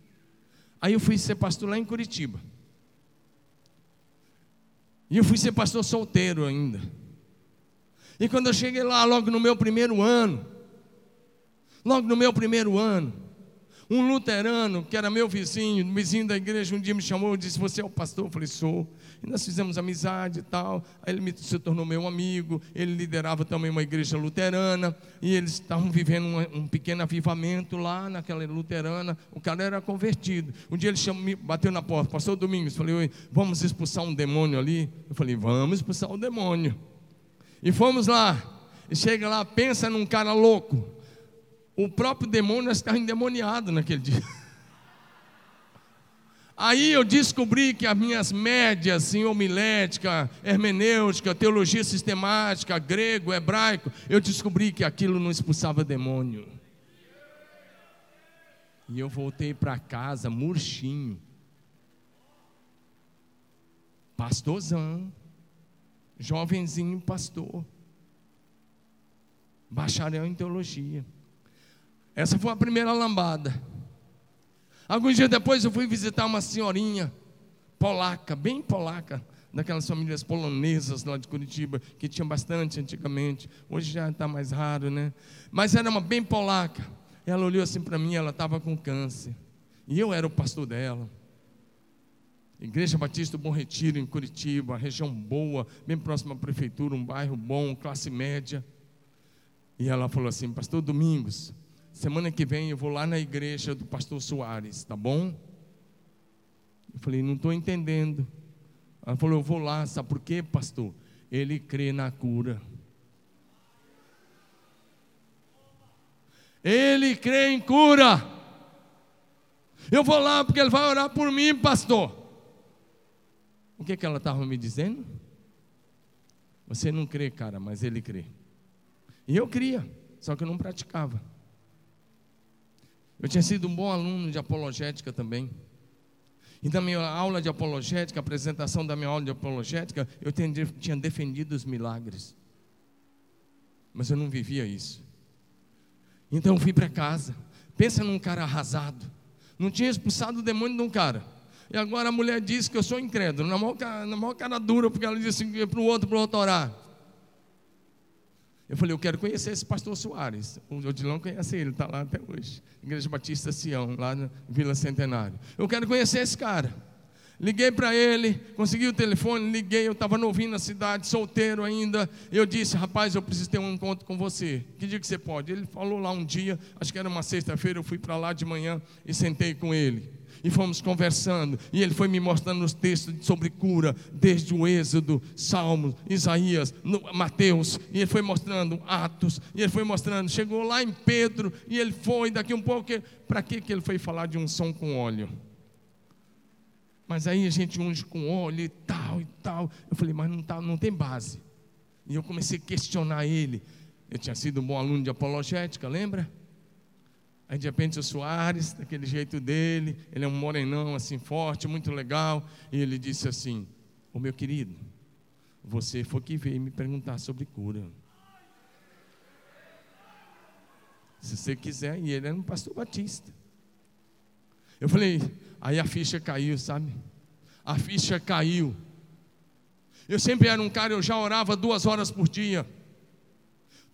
Aí eu fui ser pastor lá em Curitiba. E eu fui ser pastor solteiro ainda. E quando eu cheguei lá, logo no meu primeiro ano, logo no meu primeiro ano, um luterano, que era meu vizinho, vizinho da igreja, um dia me chamou e disse: Você é o pastor? Eu falei: Sou. E nós fizemos amizade e tal. Aí ele me, se tornou meu amigo. Ele liderava também uma igreja luterana. E eles estavam vivendo um, um pequeno avivamento lá naquela luterana. O cara era convertido. Um dia ele chamou, me bateu na porta: Pastor Domingos. Falei: Vamos expulsar um demônio ali? Eu falei: Vamos expulsar o demônio. E fomos lá. E chega lá, pensa num cara louco. O próprio demônio estava endemoniado naquele dia. Aí eu descobri que as minhas médias em homilética, hermenêutica, teologia sistemática, grego, hebraico, eu descobri que aquilo não expulsava demônio. E eu voltei para casa murchinho. Pastorzão jovenzinho pastor, bacharel em teologia. Essa foi a primeira lambada. Alguns dias depois eu fui visitar uma senhorinha polaca, bem polaca, daquelas famílias polonesas lá de Curitiba, que tinha bastante antigamente. Hoje já está mais raro, né? Mas era uma bem polaca. Ela olhou assim para mim, ela estava com câncer. E eu era o pastor dela. Igreja Batista Bom Retiro, em Curitiba, região boa, bem próxima à prefeitura, um bairro bom, classe média. E ela falou assim: Pastor Domingos, semana que vem eu vou lá na igreja do pastor Soares, tá bom? Eu falei: Não estou entendendo. Ela falou: Eu vou lá, sabe por quê, pastor? Ele crê na cura. Ele crê em cura. Eu vou lá porque ele vai orar por mim, pastor. O que, que ela estava me dizendo? Você não crê, cara, mas ele crê. E eu cria, só que eu não praticava. Eu tinha sido um bom aluno de apologética também. E na minha aula de apologética, apresentação da minha aula de apologética, eu tinha defendido os milagres. Mas eu não vivia isso. Então eu fui para casa. Pensa num cara arrasado. Não tinha expulsado o demônio de um cara. E agora a mulher diz que eu sou incrédulo, na maior, na maior cara dura, porque ela disse assim, para o outro, para o outro orar. Eu falei, eu quero conhecer esse pastor Soares. O Odilão conhece ele, está lá até hoje. Igreja Batista Sião, lá na Vila Centenário. Eu quero conhecer esse cara. Liguei para ele, consegui o telefone, liguei, eu estava novinho na cidade, solteiro ainda. Eu disse, rapaz, eu preciso ter um encontro com você. Que dia que você pode? Ele falou lá um dia, acho que era uma sexta-feira, eu fui para lá de manhã e sentei com ele e fomos conversando, e ele foi me mostrando os textos sobre cura, desde o Êxodo, Salmos, Isaías, Mateus, e ele foi mostrando Atos, e ele foi mostrando, chegou lá em Pedro, e ele foi, daqui um pouco, para que ele foi falar de som com óleo? Mas aí a gente unge com óleo e tal e tal. Eu falei, mas não, tá, não tem base. E eu comecei a questionar ele. Eu tinha sido um bom aluno de apologética, lembra? Aí de repente o Soares, daquele jeito dele, ele é um morenão assim forte, muito legal, e ele disse assim: "O meu querido, você foi que veio me perguntar sobre cura. Se você quiser, e ele era um pastor batista. Eu falei, aí a ficha caiu, sabe? A ficha caiu. Eu sempre era um cara, eu já orava duas horas por dia.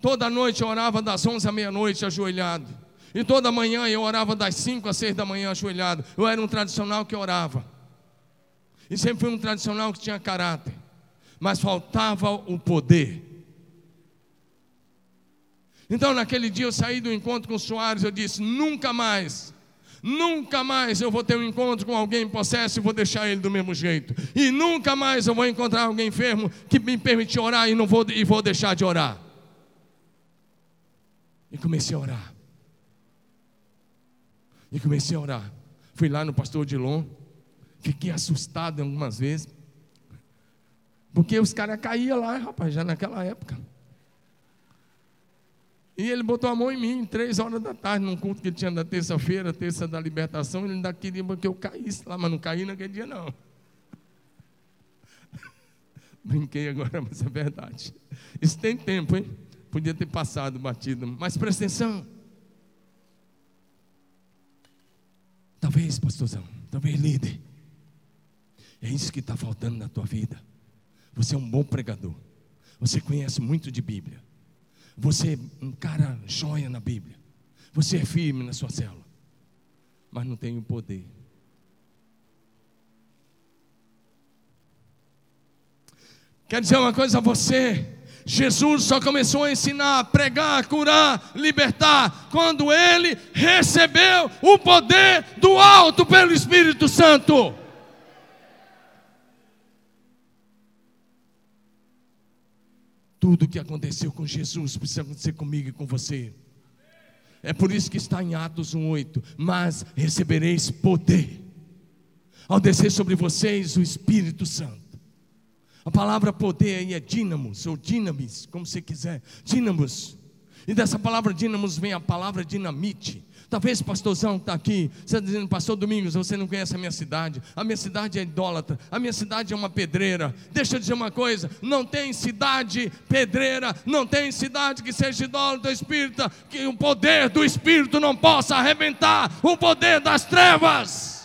Toda noite eu orava das onze à meia-noite ajoelhado. E toda manhã eu orava das 5 às 6 da manhã ajoelhado. Eu era um tradicional que orava. E sempre fui um tradicional que tinha caráter. Mas faltava o poder. Então naquele dia eu saí do encontro com o Soares, eu disse: nunca mais, nunca mais eu vou ter um encontro com alguém possesso e vou deixar ele do mesmo jeito. E nunca mais eu vou encontrar alguém enfermo que me permitir orar e não vou, e vou deixar de orar. E comecei a orar. E comecei a orar. Fui lá no pastor Dilon. Fiquei assustado algumas vezes. Porque os caras caíam lá, rapaz, já naquela época. E ele botou a mão em mim, três horas da tarde, num culto que tinha da terça-feira, terça da libertação. Ele ainda queria que eu caísse lá, mas não caí naquele dia, não. Brinquei agora, mas é verdade. Isso tem tempo, hein? Podia ter passado batido. Mas presta atenção. Talvez, pastorzão, talvez líder. É isso que está faltando na tua vida. Você é um bom pregador. Você conhece muito de Bíblia. Você é um cara joia na Bíblia. Você é firme na sua célula. Mas não tem o poder. Quer dizer uma coisa a você? Jesus só começou a ensinar, pregar, curar, libertar, quando ele recebeu o poder do alto pelo Espírito Santo. Tudo que aconteceu com Jesus precisa acontecer comigo e com você. É por isso que está em Atos 1:8, mas recebereis poder ao descer sobre vocês o Espírito Santo. A palavra poder aí é dínamos ou dinamis, como você quiser. Dínamos. E dessa palavra dínamos vem a palavra dinamite. Talvez pastorzão está aqui, você está dizendo, pastor Domingos, você não conhece a minha cidade. A minha cidade é idólatra, a minha cidade é uma pedreira. Deixa eu dizer uma coisa: não tem cidade pedreira, não tem cidade que seja idólatra espírita, que o poder do espírito não possa arrebentar o poder das trevas.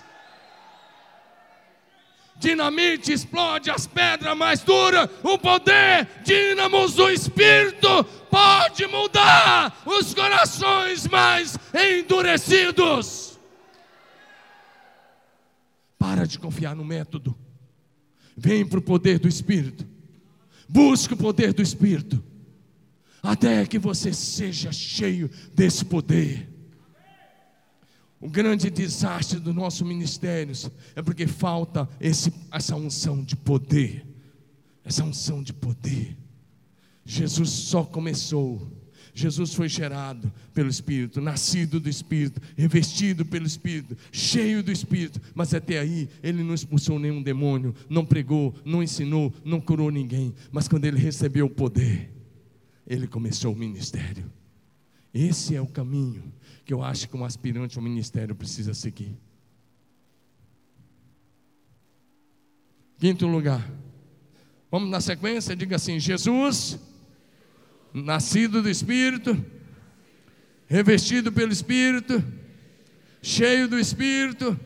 Dinamite explode as pedras mais duras, o poder, dínamos do espírito pode mudar os corações mais endurecidos. Para de confiar no método. Vem para o poder do Espírito. Busque o poder do Espírito. Até que você seja cheio desse poder. O grande desastre do nosso ministério é porque falta esse, essa unção de poder. Essa unção de poder. Jesus só começou. Jesus foi gerado pelo Espírito, nascido do Espírito, revestido pelo Espírito, cheio do Espírito, mas até aí ele não expulsou nenhum demônio, não pregou, não ensinou, não curou ninguém. Mas quando ele recebeu o poder, ele começou o ministério. Esse é o caminho que eu acho que um aspirante ao ministério precisa seguir. Quinto lugar. Vamos na sequência, diga assim: Jesus nascido do Espírito, revestido pelo Espírito, cheio do Espírito,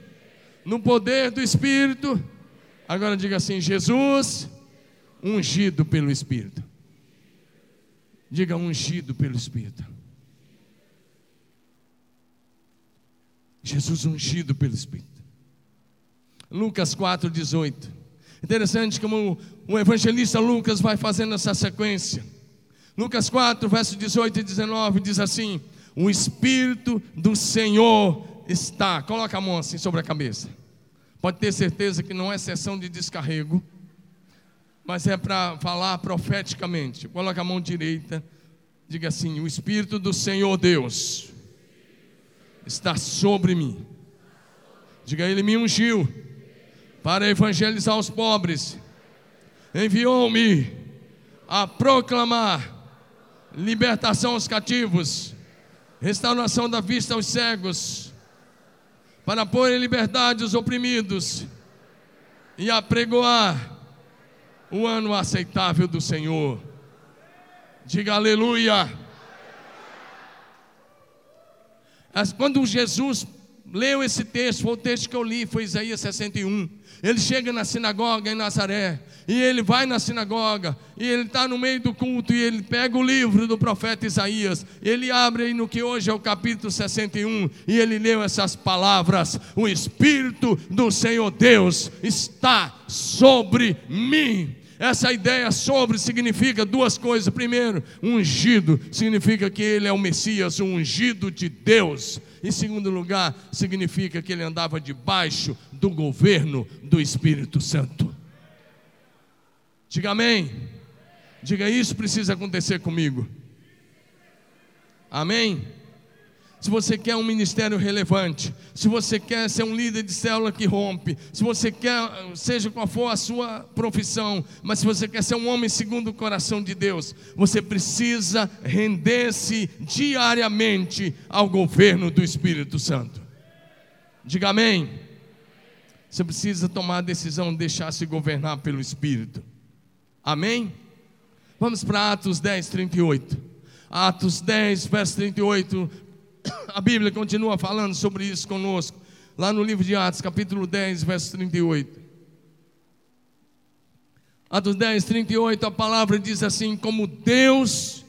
no poder do Espírito. Agora diga assim: Jesus, ungido pelo Espírito. Diga ungido pelo Espírito. Jesus ungido pelo Espírito. Lucas 4,18. Interessante como o evangelista Lucas vai fazendo essa sequência. Lucas 4, verso 18 e 19 diz assim: O Espírito do Senhor está. Coloca a mão assim sobre a cabeça. Pode ter certeza que não é sessão de descarrego, mas é para falar profeticamente. Coloca a mão direita, diga assim: O Espírito do Senhor Deus está sobre mim. Diga, Ele me ungiu para evangelizar os pobres, enviou-me a proclamar libertação aos cativos, restauração da vista aos cegos, para pôr em liberdade os oprimidos e apregoar o ano aceitável do Senhor. Diga aleluia. Quando Jesus leu esse texto, foi o texto que eu li, foi Isaías 61. Ele chega na sinagoga em Nazaré, e ele vai na sinagoga, e ele está no meio do culto, e ele pega o livro do profeta Isaías, ele abre aí no que hoje é o capítulo 61, e ele leu essas palavras: O Espírito do Senhor Deus está sobre mim essa ideia sobre significa duas coisas. Primeiro, ungido significa que ele é o Messias, o ungido de Deus. Em segundo lugar, significa que ele andava debaixo do governo do Espírito Santo. Diga amém. Diga isso precisa acontecer comigo. Amém. Se você quer um ministério relevante, se você quer ser um líder de célula que rompe, se você quer, seja qual for a sua profissão, mas se você quer ser um homem segundo o coração de Deus, você precisa render-se diariamente ao governo do Espírito Santo. Diga amém. Você precisa tomar a decisão de deixar-se governar pelo Espírito. Amém? Vamos para Atos 10, 38. Atos 10, verso 38 a Bíblia continua falando sobre isso conosco, lá no livro de Atos, capítulo 10, verso 38. Atos 10, 38, a palavra diz assim: Como Deus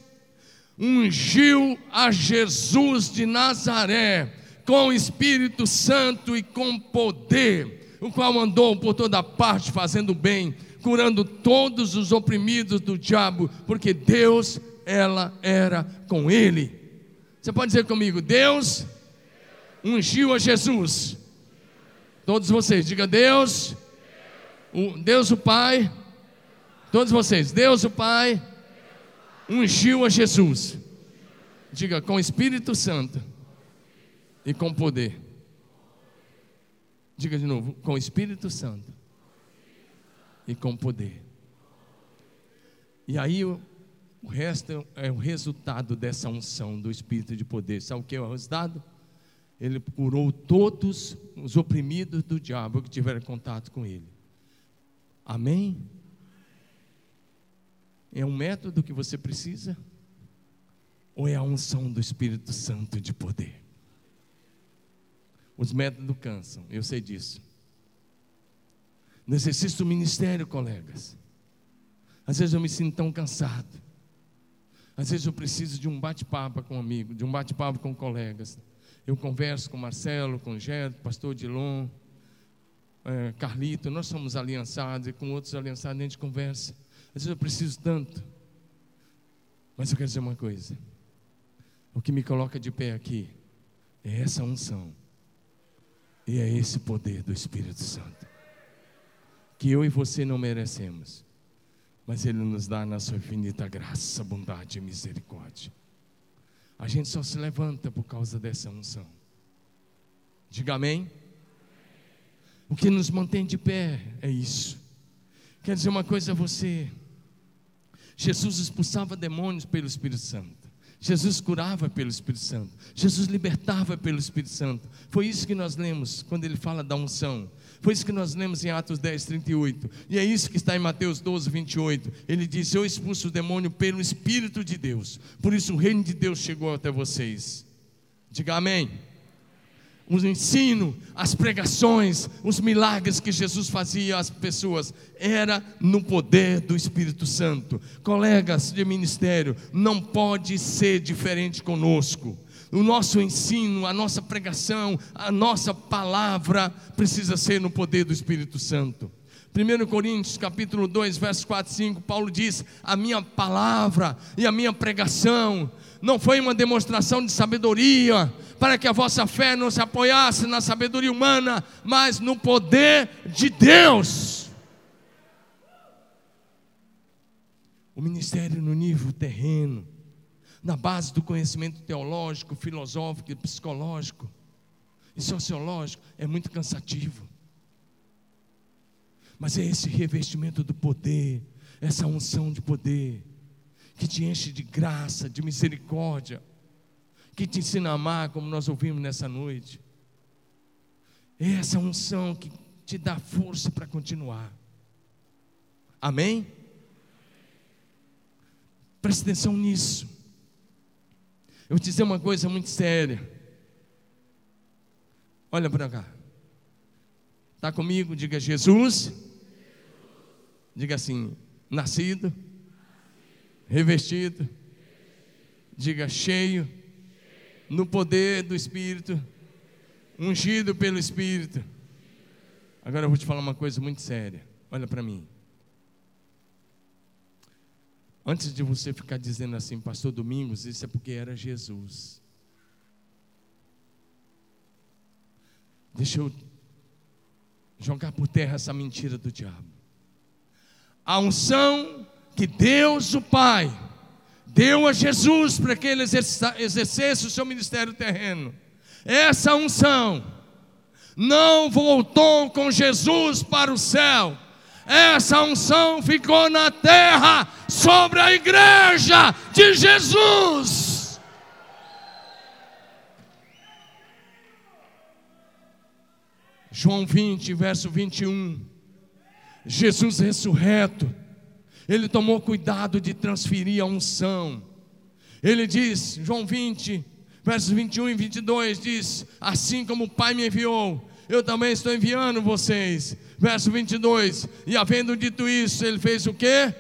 ungiu a Jesus de Nazaré com o Espírito Santo e com poder, o qual andou por toda parte fazendo bem, curando todos os oprimidos do diabo, porque Deus, ela era com ele. Você pode dizer comigo: Deus ungiu a Jesus. Todos vocês, diga Deus, o Deus o Pai. Todos vocês, Deus o Pai ungiu a Jesus. Diga com Espírito Santo e com poder. Diga de novo, com Espírito Santo e com poder. E aí o resto é o resultado dessa unção do Espírito de poder. Sabe o que é o resultado? Ele curou todos os oprimidos do diabo que tiveram contato com ele. Amém? É um método que você precisa? Ou é a unção do Espírito Santo de poder? Os métodos cansam, eu sei disso. No exercício ministério, colegas, às vezes eu me sinto tão cansado. Às vezes eu preciso de um bate-papo com um amigo, de um bate-papo com colegas. Eu converso com Marcelo, com Gerto, pastor Dilon, é, Carlito, nós somos aliançados e com outros aliançados a gente conversa. Às vezes eu preciso tanto. Mas eu quero dizer uma coisa. O que me coloca de pé aqui é essa unção. E é esse poder do Espírito Santo. Que eu e você não merecemos mas Ele nos dá na sua infinita graça, bondade e misericórdia. A gente só se levanta por causa dessa unção. Diga amém. O que nos mantém de pé é isso. Quer dizer uma coisa a você: Jesus expulsava demônios pelo Espírito Santo. Jesus curava pelo Espírito Santo. Jesus libertava pelo Espírito Santo. Foi isso que nós lemos quando ele fala da unção. Foi isso que nós lemos em Atos 10, 38. E é isso que está em Mateus 12, 28. Ele diz: Eu expulso o demônio pelo Espírito de Deus. Por isso o reino de Deus chegou até vocês. Diga amém. O ensino, as pregações, os milagres que Jesus fazia às pessoas, era no poder do Espírito Santo. Colegas de ministério, não pode ser diferente conosco o nosso ensino, a nossa pregação, a nossa palavra precisa ser no poder do Espírito Santo. 1 Coríntios capítulo 2, versos 4 e 5, Paulo diz: A minha palavra e a minha pregação não foi uma demonstração de sabedoria, para que a vossa fé não se apoiasse na sabedoria humana, mas no poder de Deus. O ministério no nível terreno na base do conhecimento teológico, filosófico, psicológico e sociológico, é muito cansativo. Mas é esse revestimento do poder, essa unção de poder, que te enche de graça, de misericórdia, que te ensina a amar, como nós ouvimos nessa noite. É essa unção que te dá força para continuar. Amém? Preste atenção nisso. Eu vou te dizer uma coisa muito séria. Olha para cá. Está comigo? Diga Jesus. Diga assim: nascido, revestido. Diga cheio, no poder do Espírito, ungido pelo Espírito. Agora eu vou te falar uma coisa muito séria. Olha para mim. Antes de você ficar dizendo assim, Pastor Domingos, isso é porque era Jesus. Deixa eu jogar por terra essa mentira do diabo. A unção que Deus, o Pai, deu a Jesus para que ele exercesse o seu ministério terreno. Essa unção não voltou com Jesus para o céu. Essa unção ficou na terra sobre a igreja de Jesus. João 20, verso 21. Jesus ressurreto, ele tomou cuidado de transferir a unção. Ele diz, João 20, versos 21 e 22 diz: Assim como o Pai me enviou, eu também estou enviando vocês. Verso 22: E havendo dito isso, ele fez o que?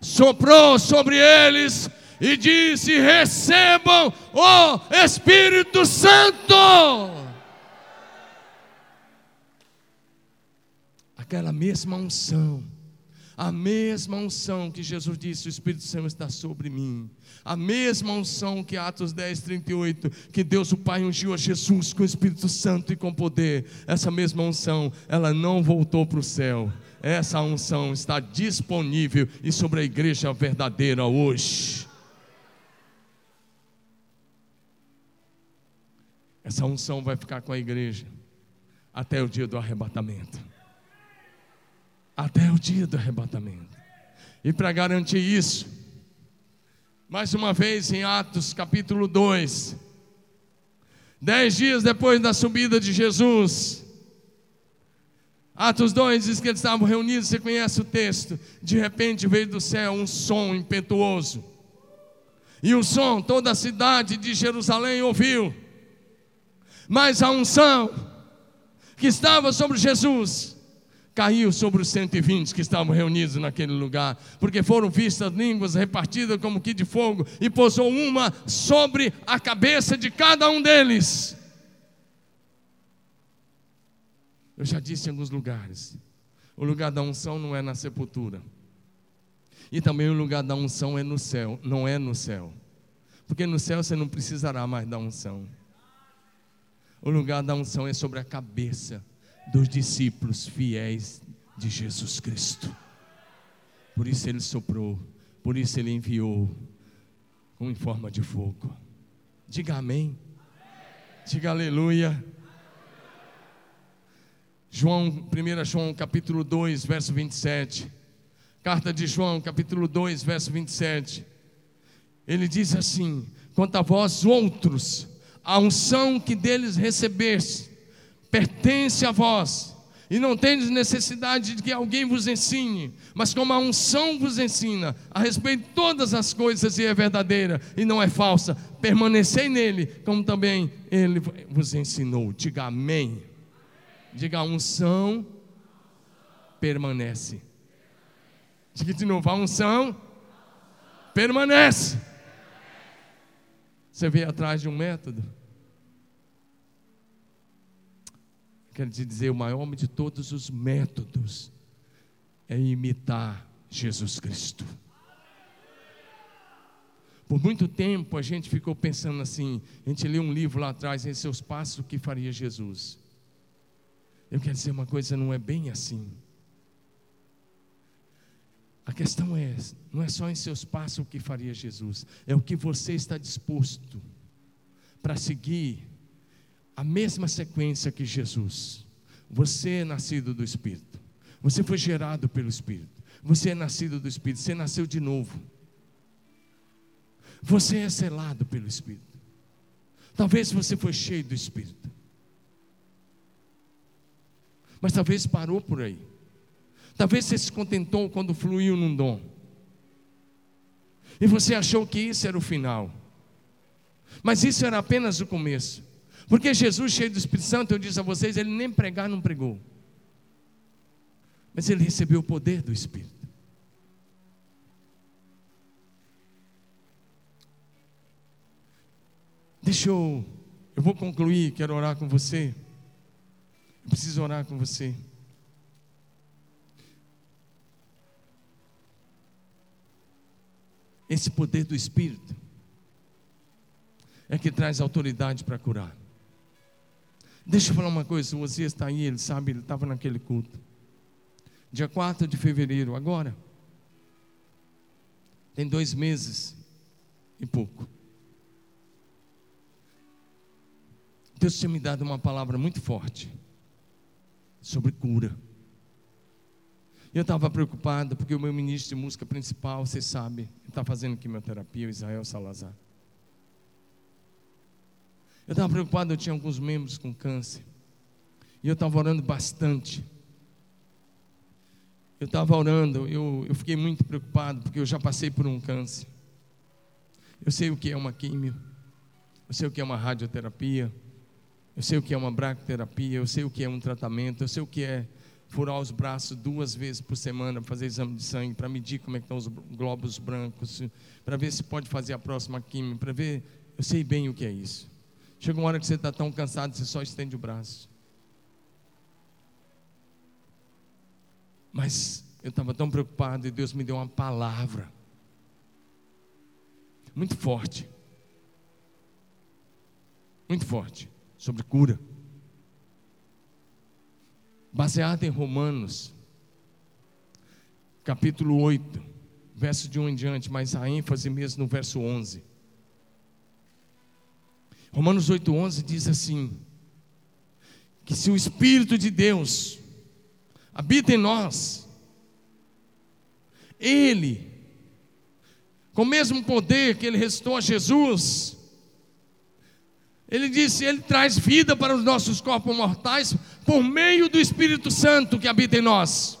Soprou sobre eles e disse: Recebam o Espírito Santo. Aquela mesma unção a mesma unção que Jesus disse: O Espírito Santo está sobre mim. A mesma unção que Atos 10, 38, que Deus o Pai ungiu a Jesus com o Espírito Santo e com poder. Essa mesma unção, ela não voltou para o céu. Essa unção está disponível e sobre a igreja verdadeira hoje. Essa unção vai ficar com a igreja até o dia do arrebatamento até o dia do arrebatamento. E para garantir isso, mais uma vez em Atos capítulo 2, dez dias depois da subida de Jesus, Atos 2 diz que eles estavam reunidos, você conhece o texto. De repente veio do céu um som impetuoso, e o som toda a cidade de Jerusalém ouviu, mas a unção que estava sobre Jesus caiu sobre os 120 que estavam reunidos naquele lugar, porque foram vistas línguas repartidas como que de fogo, e pousou uma sobre a cabeça de cada um deles. Eu já disse em alguns lugares: o lugar da unção não é na sepultura, e também o lugar da unção é no céu, não é no céu, porque no céu você não precisará mais da unção. O lugar da unção é sobre a cabeça dos discípulos fiéis de Jesus Cristo. Por isso ele soprou, por isso ele enviou em forma de fogo. Diga amém. Diga aleluia. João, 1 João capítulo 2, verso 27. Carta de João, capítulo 2, verso 27. Ele diz assim: Quanto a vós outros, a unção que deles recebeste, pertence a vós, e não tendes necessidade de que alguém vos ensine, mas como a unção vos ensina, a respeito de todas as coisas, e é verdadeira e não é falsa, permanecei nele, como também ele vos ensinou. Diga amém. Diga a unção permanece. Diga de novo, a unção permanece. Você veio atrás de um método? Quero dizer, o maior de todos os métodos é imitar Jesus Cristo. Por muito tempo a gente ficou pensando assim, a gente leu um livro lá atrás, em seus passos, o que faria Jesus. Eu quero dizer uma coisa, não é bem assim. A questão é, não é só em seus passos o que faria Jesus, é o que você está disposto para seguir a mesma sequência que Jesus. Você é nascido do Espírito. Você foi gerado pelo Espírito. Você é nascido do Espírito. Você nasceu de novo. Você é selado pelo Espírito. Talvez você foi cheio do Espírito. Mas talvez parou por aí. Talvez você se contentou quando fluiu num dom. E você achou que isso era o final. Mas isso era apenas o começo. Porque Jesus, cheio do Espírito Santo, eu disse a vocês, ele nem pregar não pregou. Mas ele recebeu o poder do Espírito. Deixa eu, eu vou concluir, quero orar com você. Eu preciso orar com você. Esse poder do Espírito é que traz autoridade para curar. Deixa eu falar uma coisa, se você está aí, ele sabe, ele estava naquele culto. dia 4 de fevereiro, agora. Tem dois meses e pouco. Deus tinha me dado uma palavra muito forte sobre cura. Eu estava preocupado porque o meu ministro de música principal, você sabe, está fazendo quimioterapia, o Israel Salazar. Eu estava preocupado, eu tinha alguns membros com câncer. E eu estava orando bastante. Eu estava orando, eu, eu fiquei muito preocupado, porque eu já passei por um câncer. Eu sei o que é uma químio, eu sei o que é uma radioterapia, eu sei o que é uma braquiterapia, eu sei o que é um tratamento, eu sei o que é furar os braços duas vezes por semana para fazer exame de sangue, para medir como é estão os glóbulos brancos, para ver se pode fazer a próxima química, para ver, eu sei bem o que é isso. Chega uma hora que você está tão cansado, você só estende o braço. Mas eu estava tão preocupado e Deus me deu uma palavra muito forte. Muito forte sobre cura baseada em Romanos, capítulo 8, verso de 1 em diante, mas a ênfase mesmo no verso 11. Romanos 8, 11 diz assim: que se o Espírito de Deus habita em nós, Ele, com o mesmo poder que Ele restou a Jesus, ele disse: Ele traz vida para os nossos corpos mortais por meio do Espírito Santo que habita em nós.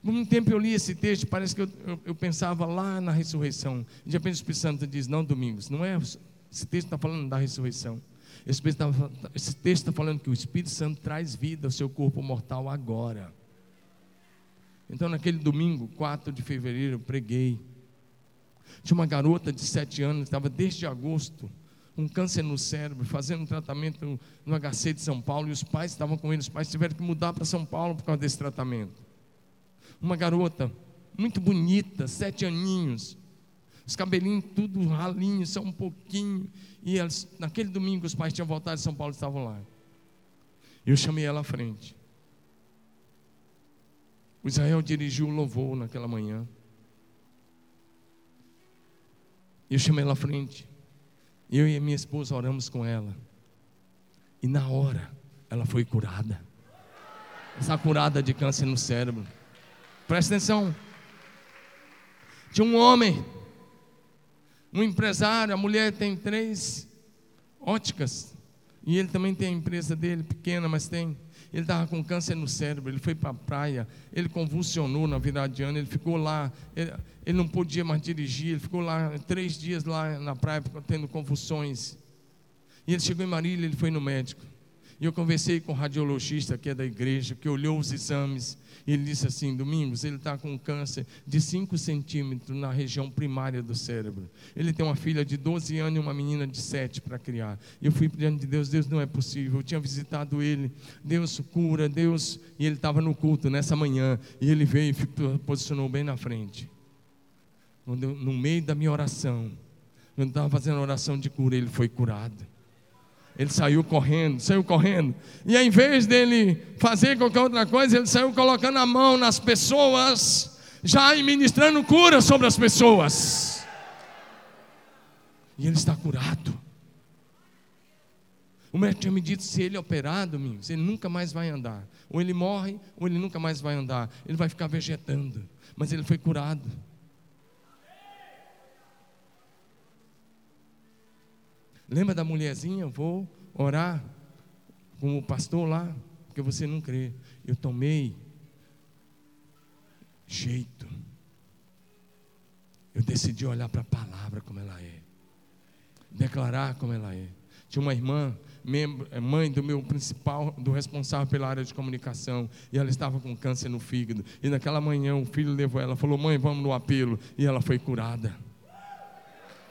Por um tempo eu li esse texto, parece que eu, eu, eu pensava lá na ressurreição. De repente o Espírito Santo diz: Não, Domingos, não é. Esse texto está falando da ressurreição. Esse texto está falando que o Espírito Santo traz vida ao seu corpo mortal agora. Então, naquele domingo, 4 de fevereiro, eu preguei. Tinha uma garota de sete anos, estava desde agosto com câncer no cérebro, fazendo um tratamento no HC de São Paulo, e os pais estavam com ele, os pais tiveram que mudar para São Paulo por causa desse tratamento. Uma garota muito bonita, sete aninhos, os cabelinhos tudo ralinhos, só um pouquinho, e elas, naquele domingo os pais tinham voltado de São Paulo e estavam lá. Eu chamei ela à frente. O Israel dirigiu o louvor naquela manhã. Eu chamei ela à frente. Eu e a minha esposa oramos com ela. E na hora, ela foi curada. Essa curada de câncer no cérebro. Presta atenção. Tinha um homem, um empresário, a mulher tem três óticas. E ele também tem a empresa dele, pequena, mas tem. Ele estava com câncer no cérebro, ele foi para a praia, ele convulsionou na virada de ano, ele ficou lá, ele, ele, não podia mais dirigir, ele ficou lá três dias lá na praia tendo convulsões. E ele chegou em Marília, ele foi no médico. E eu conversei com o radiologista que é da igreja, que olhou os exames, ele disse assim: Domingos, ele está com câncer de 5 centímetros na região primária do cérebro. Ele tem uma filha de 12 anos e uma menina de 7 para criar. Eu fui diante de Deus: Deus não é possível. Eu tinha visitado ele, Deus cura, Deus. E ele estava no culto nessa manhã, e ele veio e posicionou bem na frente. No meio da minha oração, eu estava fazendo oração de cura, ele foi curado. Ele saiu correndo, saiu correndo. E ao invés dele fazer qualquer outra coisa, ele saiu colocando a mão nas pessoas, já ministrando cura sobre as pessoas. E ele está curado. O médico tinha me dito: se ele é operado, amigos, ele nunca mais vai andar. Ou ele morre, ou ele nunca mais vai andar. Ele vai ficar vegetando. Mas ele foi curado. Lembra da mulherzinha? Vou orar com o pastor lá, porque você não crê. Eu tomei jeito. Eu decidi olhar para a palavra como ela é, declarar como ela é. Tinha uma irmã, é, mãe do meu principal, do responsável pela área de comunicação, e ela estava com câncer no fígado. E naquela manhã o filho levou ela, falou: Mãe, vamos no apelo. E ela foi curada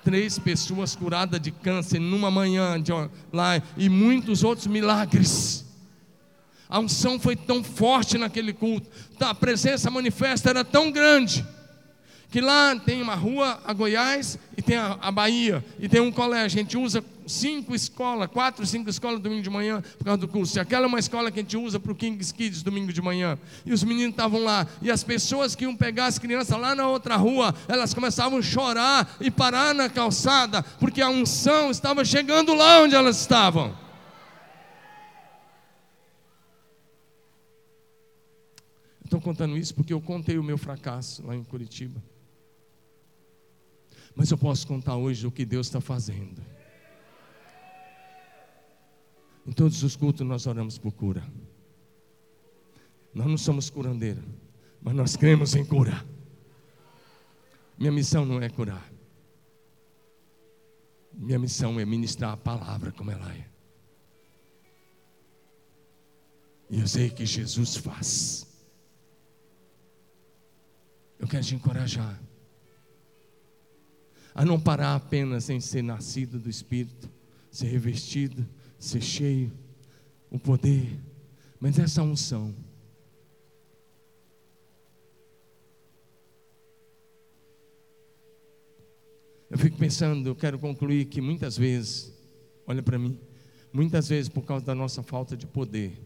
três pessoas curadas de câncer numa manhã de lá e muitos outros milagres. A unção foi tão forte naquele culto, a presença manifesta era tão grande, que lá tem uma rua, a Goiás, e tem a, a Bahia, e tem um colégio. A gente usa cinco escolas, quatro, cinco escolas domingo de manhã por causa do curso. E aquela é uma escola que a gente usa para o King's Kids domingo de manhã. E os meninos estavam lá. E as pessoas que iam pegar as crianças lá na outra rua, elas começavam a chorar e parar na calçada, porque a unção estava chegando lá onde elas estavam. Estou contando isso porque eu contei o meu fracasso lá em Curitiba. Mas eu posso contar hoje o que Deus está fazendo. Em todos os cultos nós oramos por cura. Nós não somos curandeira, mas nós cremos em cura. Minha missão não é curar. Minha missão é ministrar a palavra como ela é. E eu sei que Jesus faz. Eu quero te encorajar a não parar apenas em ser nascido do Espírito, ser revestido, ser cheio, o poder, mas essa unção. Eu fico pensando, eu quero concluir que muitas vezes, olha para mim, muitas vezes por causa da nossa falta de poder,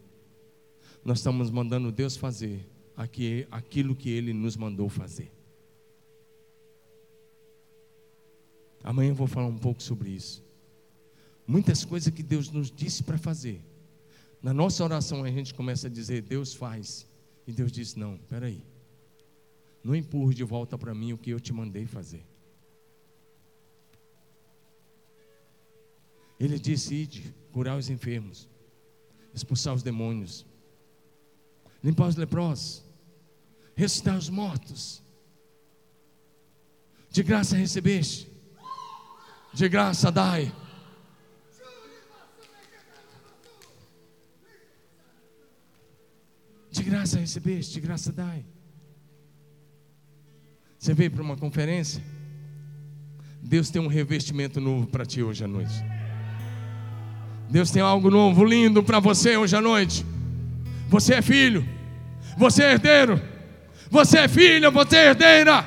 nós estamos mandando Deus fazer aquilo que Ele nos mandou fazer. Amanhã eu vou falar um pouco sobre isso. Muitas coisas que Deus nos disse para fazer. Na nossa oração a gente começa a dizer, Deus faz. E Deus diz, não, peraí. Não empurre de volta para mim o que eu te mandei fazer. Ele disse, ide, curar os enfermos, expulsar os demônios, limpar os leprosos, ressuscitar os mortos. De graça recebeste de graça dai. De graça recebeste, de graça dai. Você veio para uma conferência? Deus tem um revestimento novo para ti hoje à noite. Deus tem algo novo, lindo para você hoje à noite. Você é filho, você é herdeiro, você é filha, você é herdeira.